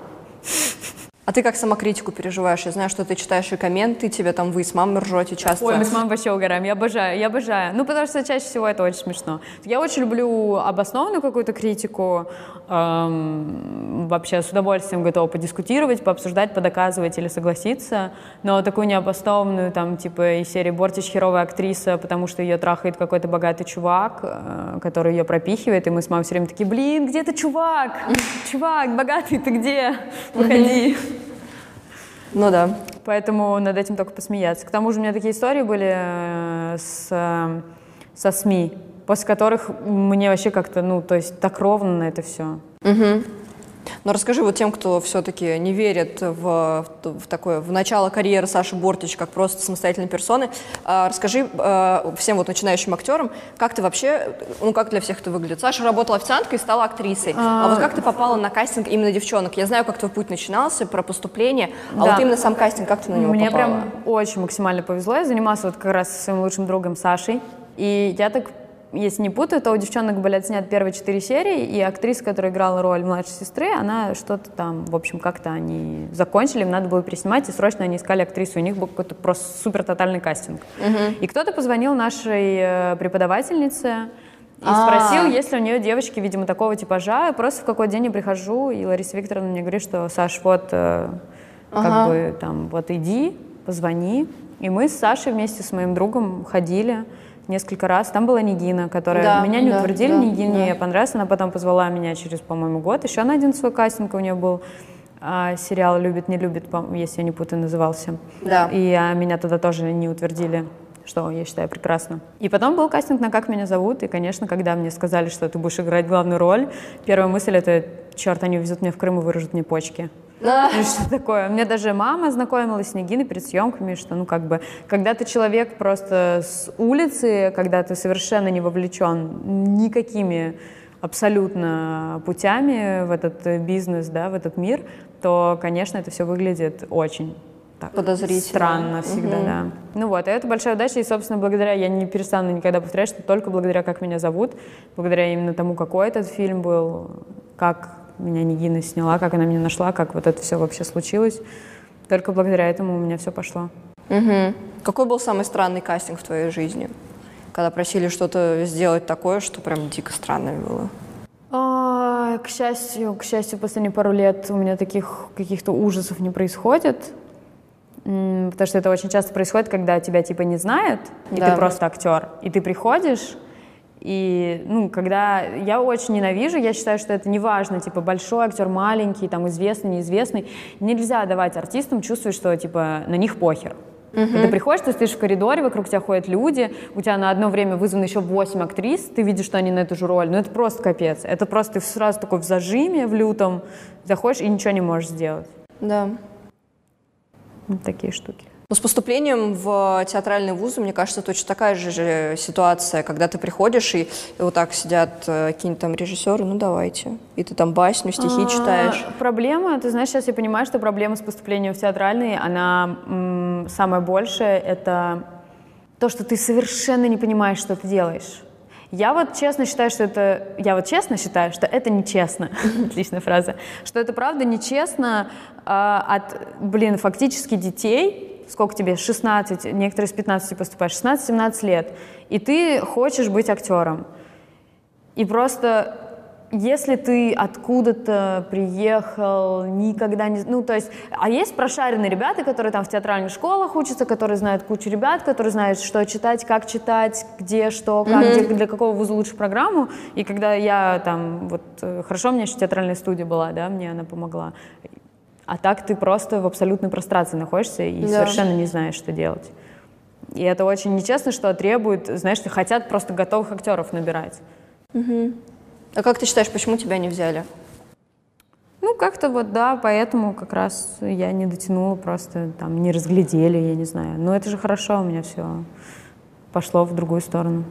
А ты как самокритику переживаешь? Я знаю, что ты читаешь и комменты, тебе там вы с мамой ржете часто. Ой, мы с мамой вообще угораем. Я обожаю, я обожаю. Ну, потому что чаще всего это очень смешно. Я очень люблю обоснованную какую-то критику. эм, вообще с удовольствием готова подискутировать, пообсуждать, подоказывать или согласиться. Но такую необоснованную, там, типа, из серии «Бортич херовая актриса», потому что ее трахает какой-то богатый чувак, э, который ее пропихивает, и мы с мамой все время такие, блин, где ты, чувак? Чувак, богатый, ты где? Выходи. Ну да. Поэтому над этим только посмеяться. К тому же у меня такие истории были э, с, э, со СМИ, после которых мне вообще как-то, ну, то есть так ровно на это все. Но расскажи вот тем, кто все-таки не верит в, в, такое, в начало карьеры Саши Бортич как просто самостоятельной персоны, а, расскажи а, всем вот начинающим актерам, как ты вообще, ну как для всех это выглядит? Саша работала официанткой и стала актрисой. А, вот как ты попала на кастинг именно девчонок? Я знаю, как твой путь начинался, про поступление, а Да. вот именно сам кастинг, как ты на него Мне попала? прям очень максимально повезло. Я занималась вот как раз со своим лучшим другом Сашей. И я так, если не путаю, то у девчонок были отснят первые четыре серии, и актриса, которая играла роль младшей сестры, она что-то там, в общем, как-то они закончили, им надо было переснимать, и срочно они искали актрису. У них был какой-то просто супер тотальный кастинг. И кто-то позвонил нашей э, преподавательнице, и А. спросил, есть ли у нее девочки, видимо, такого типажа. И просто в какой-то день я прихожу, и Лариса Викторовна мне говорит, что, Саш, вот, э, как бы, там, вот иди, позвони. И мы с Сашей вместе с моим другом ходили несколько раз. Там была Нигина, которая Да, меня не да, утвердили, да, Нигине да. я понравилась. Она потом позвала меня через, по-моему, год. Еще на один свой кастинг у нее был. А, сериал «Любит, не любит», если я не путаю, назывался. Да. И а, меня туда тоже не утвердили, что я считаю прекрасно. И потом был кастинг на «Как меня зовут», и, конечно, когда мне сказали, что ты будешь играть главную роль, первая мысль — это, черт, они увезут меня в Крым и выражут мне почки. Что такое. Мне даже мама знакомилась с Нигиной перед съемками, что, ну, как бы, когда ты человек просто с улицы, когда ты совершенно не вовлечен никакими абсолютно путями в этот бизнес, да, в этот мир, то, конечно, это все выглядит очень так, Подозрительно. странно всегда, да. Ну вот, и это большая удача, и, собственно, благодаря, я не перестану никогда повторять, что только благодаря «Как меня зовут», благодаря именно тому, какой этот фильм был, как меня Нигина сняла, как она меня нашла, как вот это все вообще случилось, только благодаря этому у меня все пошло. Мгм. Какой был самый странный кастинг в твоей жизни? Когда просили что-то сделать такое, что прям дико странное было. А, к счастью, к счастью, последние пару лет у меня таких каких-то ужасов не происходит. Потому что это очень часто происходит, когда тебя типа не знают, и Да. ты просто актер, и ты приходишь, и, ну, когда я очень ненавижу, я считаю, что это не важно, типа, большой актер, маленький, там, известный, неизвестный. Нельзя давать артистам чувствовать, что, типа, на них похер. Когда приходишь, ты стоишь в коридоре, вокруг тебя ходят люди, у тебя на одно время вызвано еще 8 актрис, ты видишь, что они на эту же роль. Ну это просто капец. Это просто ты сразу такой в зажиме, в лютом, заходишь и ничего не можешь сделать. Да. Вот такие штуки. Но с поступлением в театральный вуз, мне кажется, точно такая же, ситуация, когда ты приходишь, и, и вот так сидят э, какие-нибудь там режиссеры, ну давайте. И ты там басню, стихи А, читаешь. Проблема, ты знаешь, сейчас я понимаю, что проблема с поступлением в театральный, она м, самая большая, это то, что ты совершенно не понимаешь, что ты делаешь. Я вот честно считаю, что это... Я вот честно считаю, что это нечестно. Отличная фраза. Что это правда нечестно а, от, блин, фактически детей, сколько тебе, 16, некоторые с 15 поступают, 16-17 лет, и ты хочешь быть актером. И просто если ты откуда-то приехал, никогда не... Ну, то есть, а есть прошаренные ребята, которые там в театральных школах учатся, которые знают кучу ребят, которые знают, что читать, как читать, где, что, как, где, для какого вуза лучше программу. И когда я там, вот, э, хорошо, у меня еще театральная студия была, да, мне она помогла. А так ты просто в абсолютной прострации находишься и Да. совершенно не знаешь, что делать. И это очень нечестно, что требует, знаешь, хотят просто готовых актеров набирать. А как ты считаешь, почему тебя не взяли? Ну, как-то вот, да, поэтому как раз я не дотянула, просто там не разглядели, я не знаю. Но это же хорошо, у меня все пошло в другую сторону.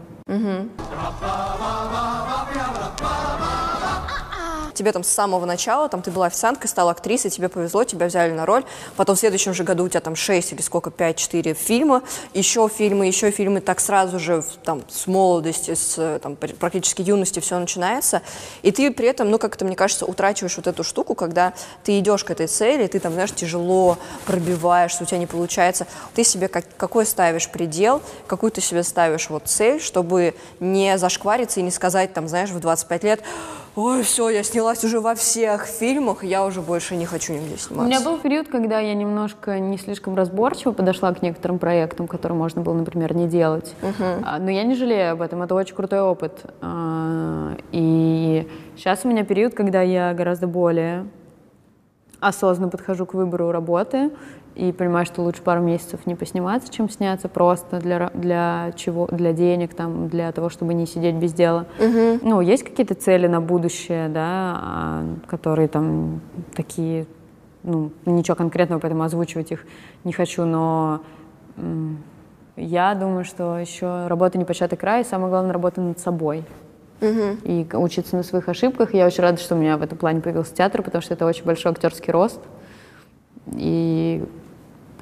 Тебе там с самого начала, там ты была официанткой, стала актрисой, тебе повезло, тебя взяли на роль. Потом в следующем же году у тебя там 6 или сколько, 5-4 фильма, еще фильмы, еще фильмы, так сразу же там с молодости, с там, пр- практически юности все начинается. И ты при этом, ну как-то, мне кажется, утрачиваешь вот эту штуку, когда ты идешь к этой цели, ты там, знаешь, тяжело пробиваешься, у тебя не получается. Ты себе как, какой ставишь предел, какую ты себе ставишь вот цель, чтобы не зашквариться и не сказать, там, знаешь, в 25 лет, ой, все, я снялась уже во всех фильмах, я уже больше не хочу нигде У сниматься. меня был период, когда я немножко не слишком разборчиво подошла к некоторым проектам, которые можно было, например, не делать. А, Но я не жалею об этом, это очень крутой опыт. А, И сейчас у меня период, когда я гораздо более осознанно подхожу к выбору работы и понимаю, что лучше пару месяцев не посниматься, чем сняться просто для, для чего, для денег, там, для того, чтобы не сидеть без дела. Ну, есть какие-то цели на будущее, да, а, которые там такие, ну, ничего конкретного, поэтому озвучивать их не хочу, но я думаю, что еще работа не початый край, и самое главное, работа над собой. И к- учиться на своих ошибках. Я очень рада, что у меня в этом плане появился театр, потому что это очень большой актерский рост. И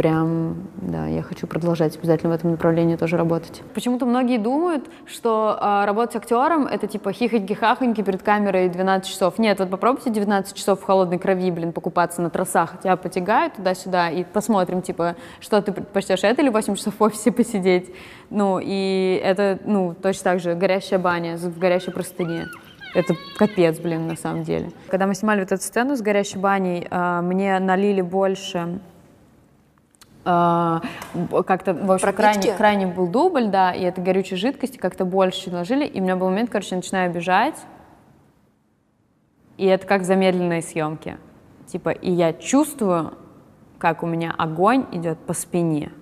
прям, да, я хочу продолжать обязательно в этом направлении тоже работать. Почему-то многие думают, что а, работать актером — это типа хихоньки-хахоньки перед камерой 12 часов. Нет, вот попробуйте 19 часов в холодной крови, блин, покупаться на трассах, тебя потягают туда-сюда, и посмотрим, типа, что ты предпочтешь, это или 8 часов в офисе посидеть. Ну, и это, ну, точно так же, горящая баня в горящей простыне. Это капец, блин, на самом деле. Когда мы снимали вот эту сцену с горящей баней, а, мне налили больше как-то, в общем, крайне, крайне был дубль, да, и это горючей жидкости как-то больше наложили, и у меня был момент, короче, я начинаю бежать, и это как в замедленной съемке. Типа, и я чувствую, как у меня огонь идет по спине.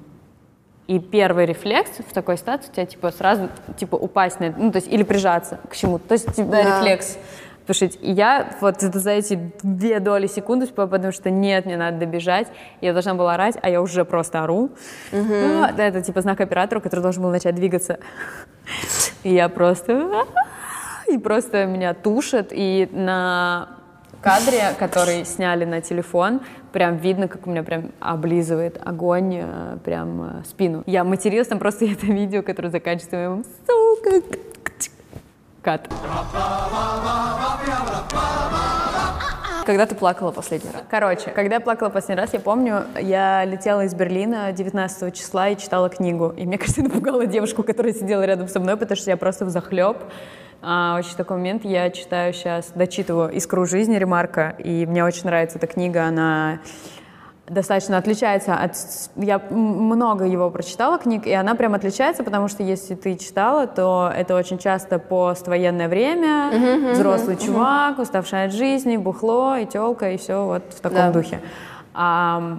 И первый рефлекс в такой ситуации у тебя типа сразу типа упасть на это, ну то есть или прижаться к чему-то, то есть типа, Да. рефлекс И я вот за эти две доли секунды, потому что нет, мне надо добежать, я должна была орать, а я уже просто ору. Ну, да, это типа знак оператору, который должен был начать двигаться. И я просто и просто меня тушат, и на кадре, который сняли на телефон, прям видно, как у меня прям облизывает огонь э, прям э, спину. Я материлась, там просто это видео, которое заканчивается моим «Сука!» Кат. Когда ты плакала последний раз? Короче, когда я плакала последний раз, я помню, я летела из Берлина 19 числа и читала книгу. И мне кажется, напугала девушку, которая сидела рядом со мной, потому что я просто в захлеб. очень такой момент. Я читаю сейчас, дочитываю «Искру жизни» Ремарка, и мне очень нравится эта книга. Она достаточно отличается от... Я много его прочитала книг, и она прям отличается, потому что если ты читала, то это очень часто поствоенное время, взрослый чувак, уставший от жизни, бухло и телка, и все вот в таком Да. духе. А,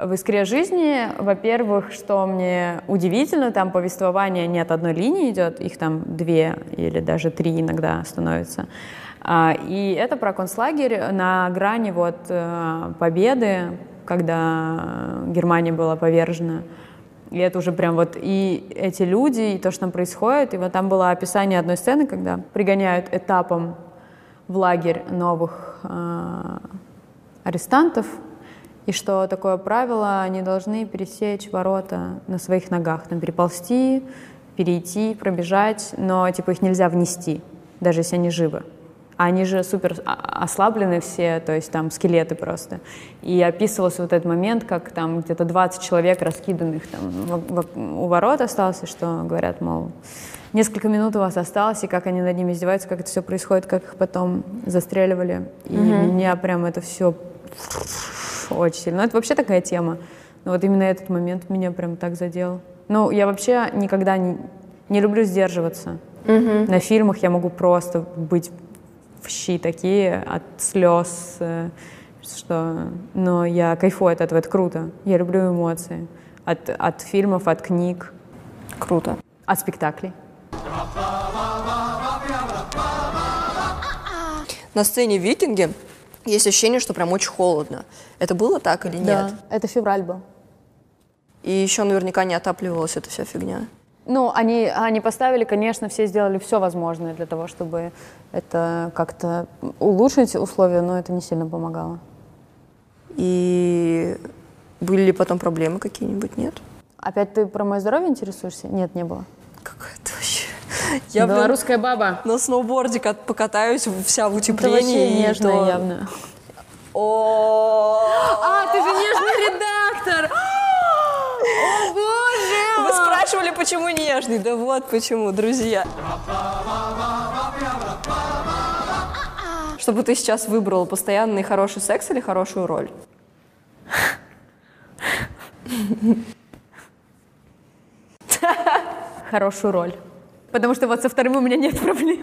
В «Искре жизни», во-первых, что мне удивительно, там повествование не от одной линии идет, их там две или даже три иногда становится. А, и это про концлагерь на грани вот э, победы, когда Германия была повержена. И это уже прям вот и эти люди, и то, что там происходит. И вот там было описание одной сцены, когда пригоняют этапом в лагерь новых э, арестантов, и что такое правило, они должны пересечь ворота на своих ногах, там переползти, перейти, пробежать, но типа их нельзя внести, даже если они живы. Они же супер ослаблены все, то есть там скелеты просто. И описывался вот этот момент, как там где-то 20 человек раскиданных там в, в, у ворот остался, что говорят, мол, несколько минут у вас осталось, и как они над ними издеваются, как это все происходит, как их потом застреливали. И угу. меня прям это все очень сильно. Но это вообще такая тема. Но вот именно этот момент меня прям так задел. Ну, я вообще никогда не, не люблю сдерживаться. Угу. На фильмах я могу просто быть в щи такие от слез, э, что... Но я кайфую от этого, это круто. Я люблю эмоции. От, от фильмов, от книг. Круто. От спектаклей. На сцене «Викинги» есть ощущение, что прям очень холодно. Это было так или да, нет? это февраль был. И еще наверняка не отапливалась эта вся фигня. Ну, они, они поставили, конечно, все сделали все возможное для того, чтобы это как-то улучшить условия, но это не сильно помогало. И были ли потом проблемы какие-нибудь, нет? Опять ты про мое здоровье интересуешься? Нет, не было. Какая-то вообще... Я Белорусская баба. На сноуборде покатаюсь вся в утеплении. Это вообще нежная то... явно. О, А, ты же нежный редактор! О, боже! Вы спрашивали, почему нежный? Да вот почему, друзья. Чтобы ты сейчас выбрал постоянный хороший секс или хорошую роль? Хорошую роль. Потому что вот со вторым у меня нет проблем.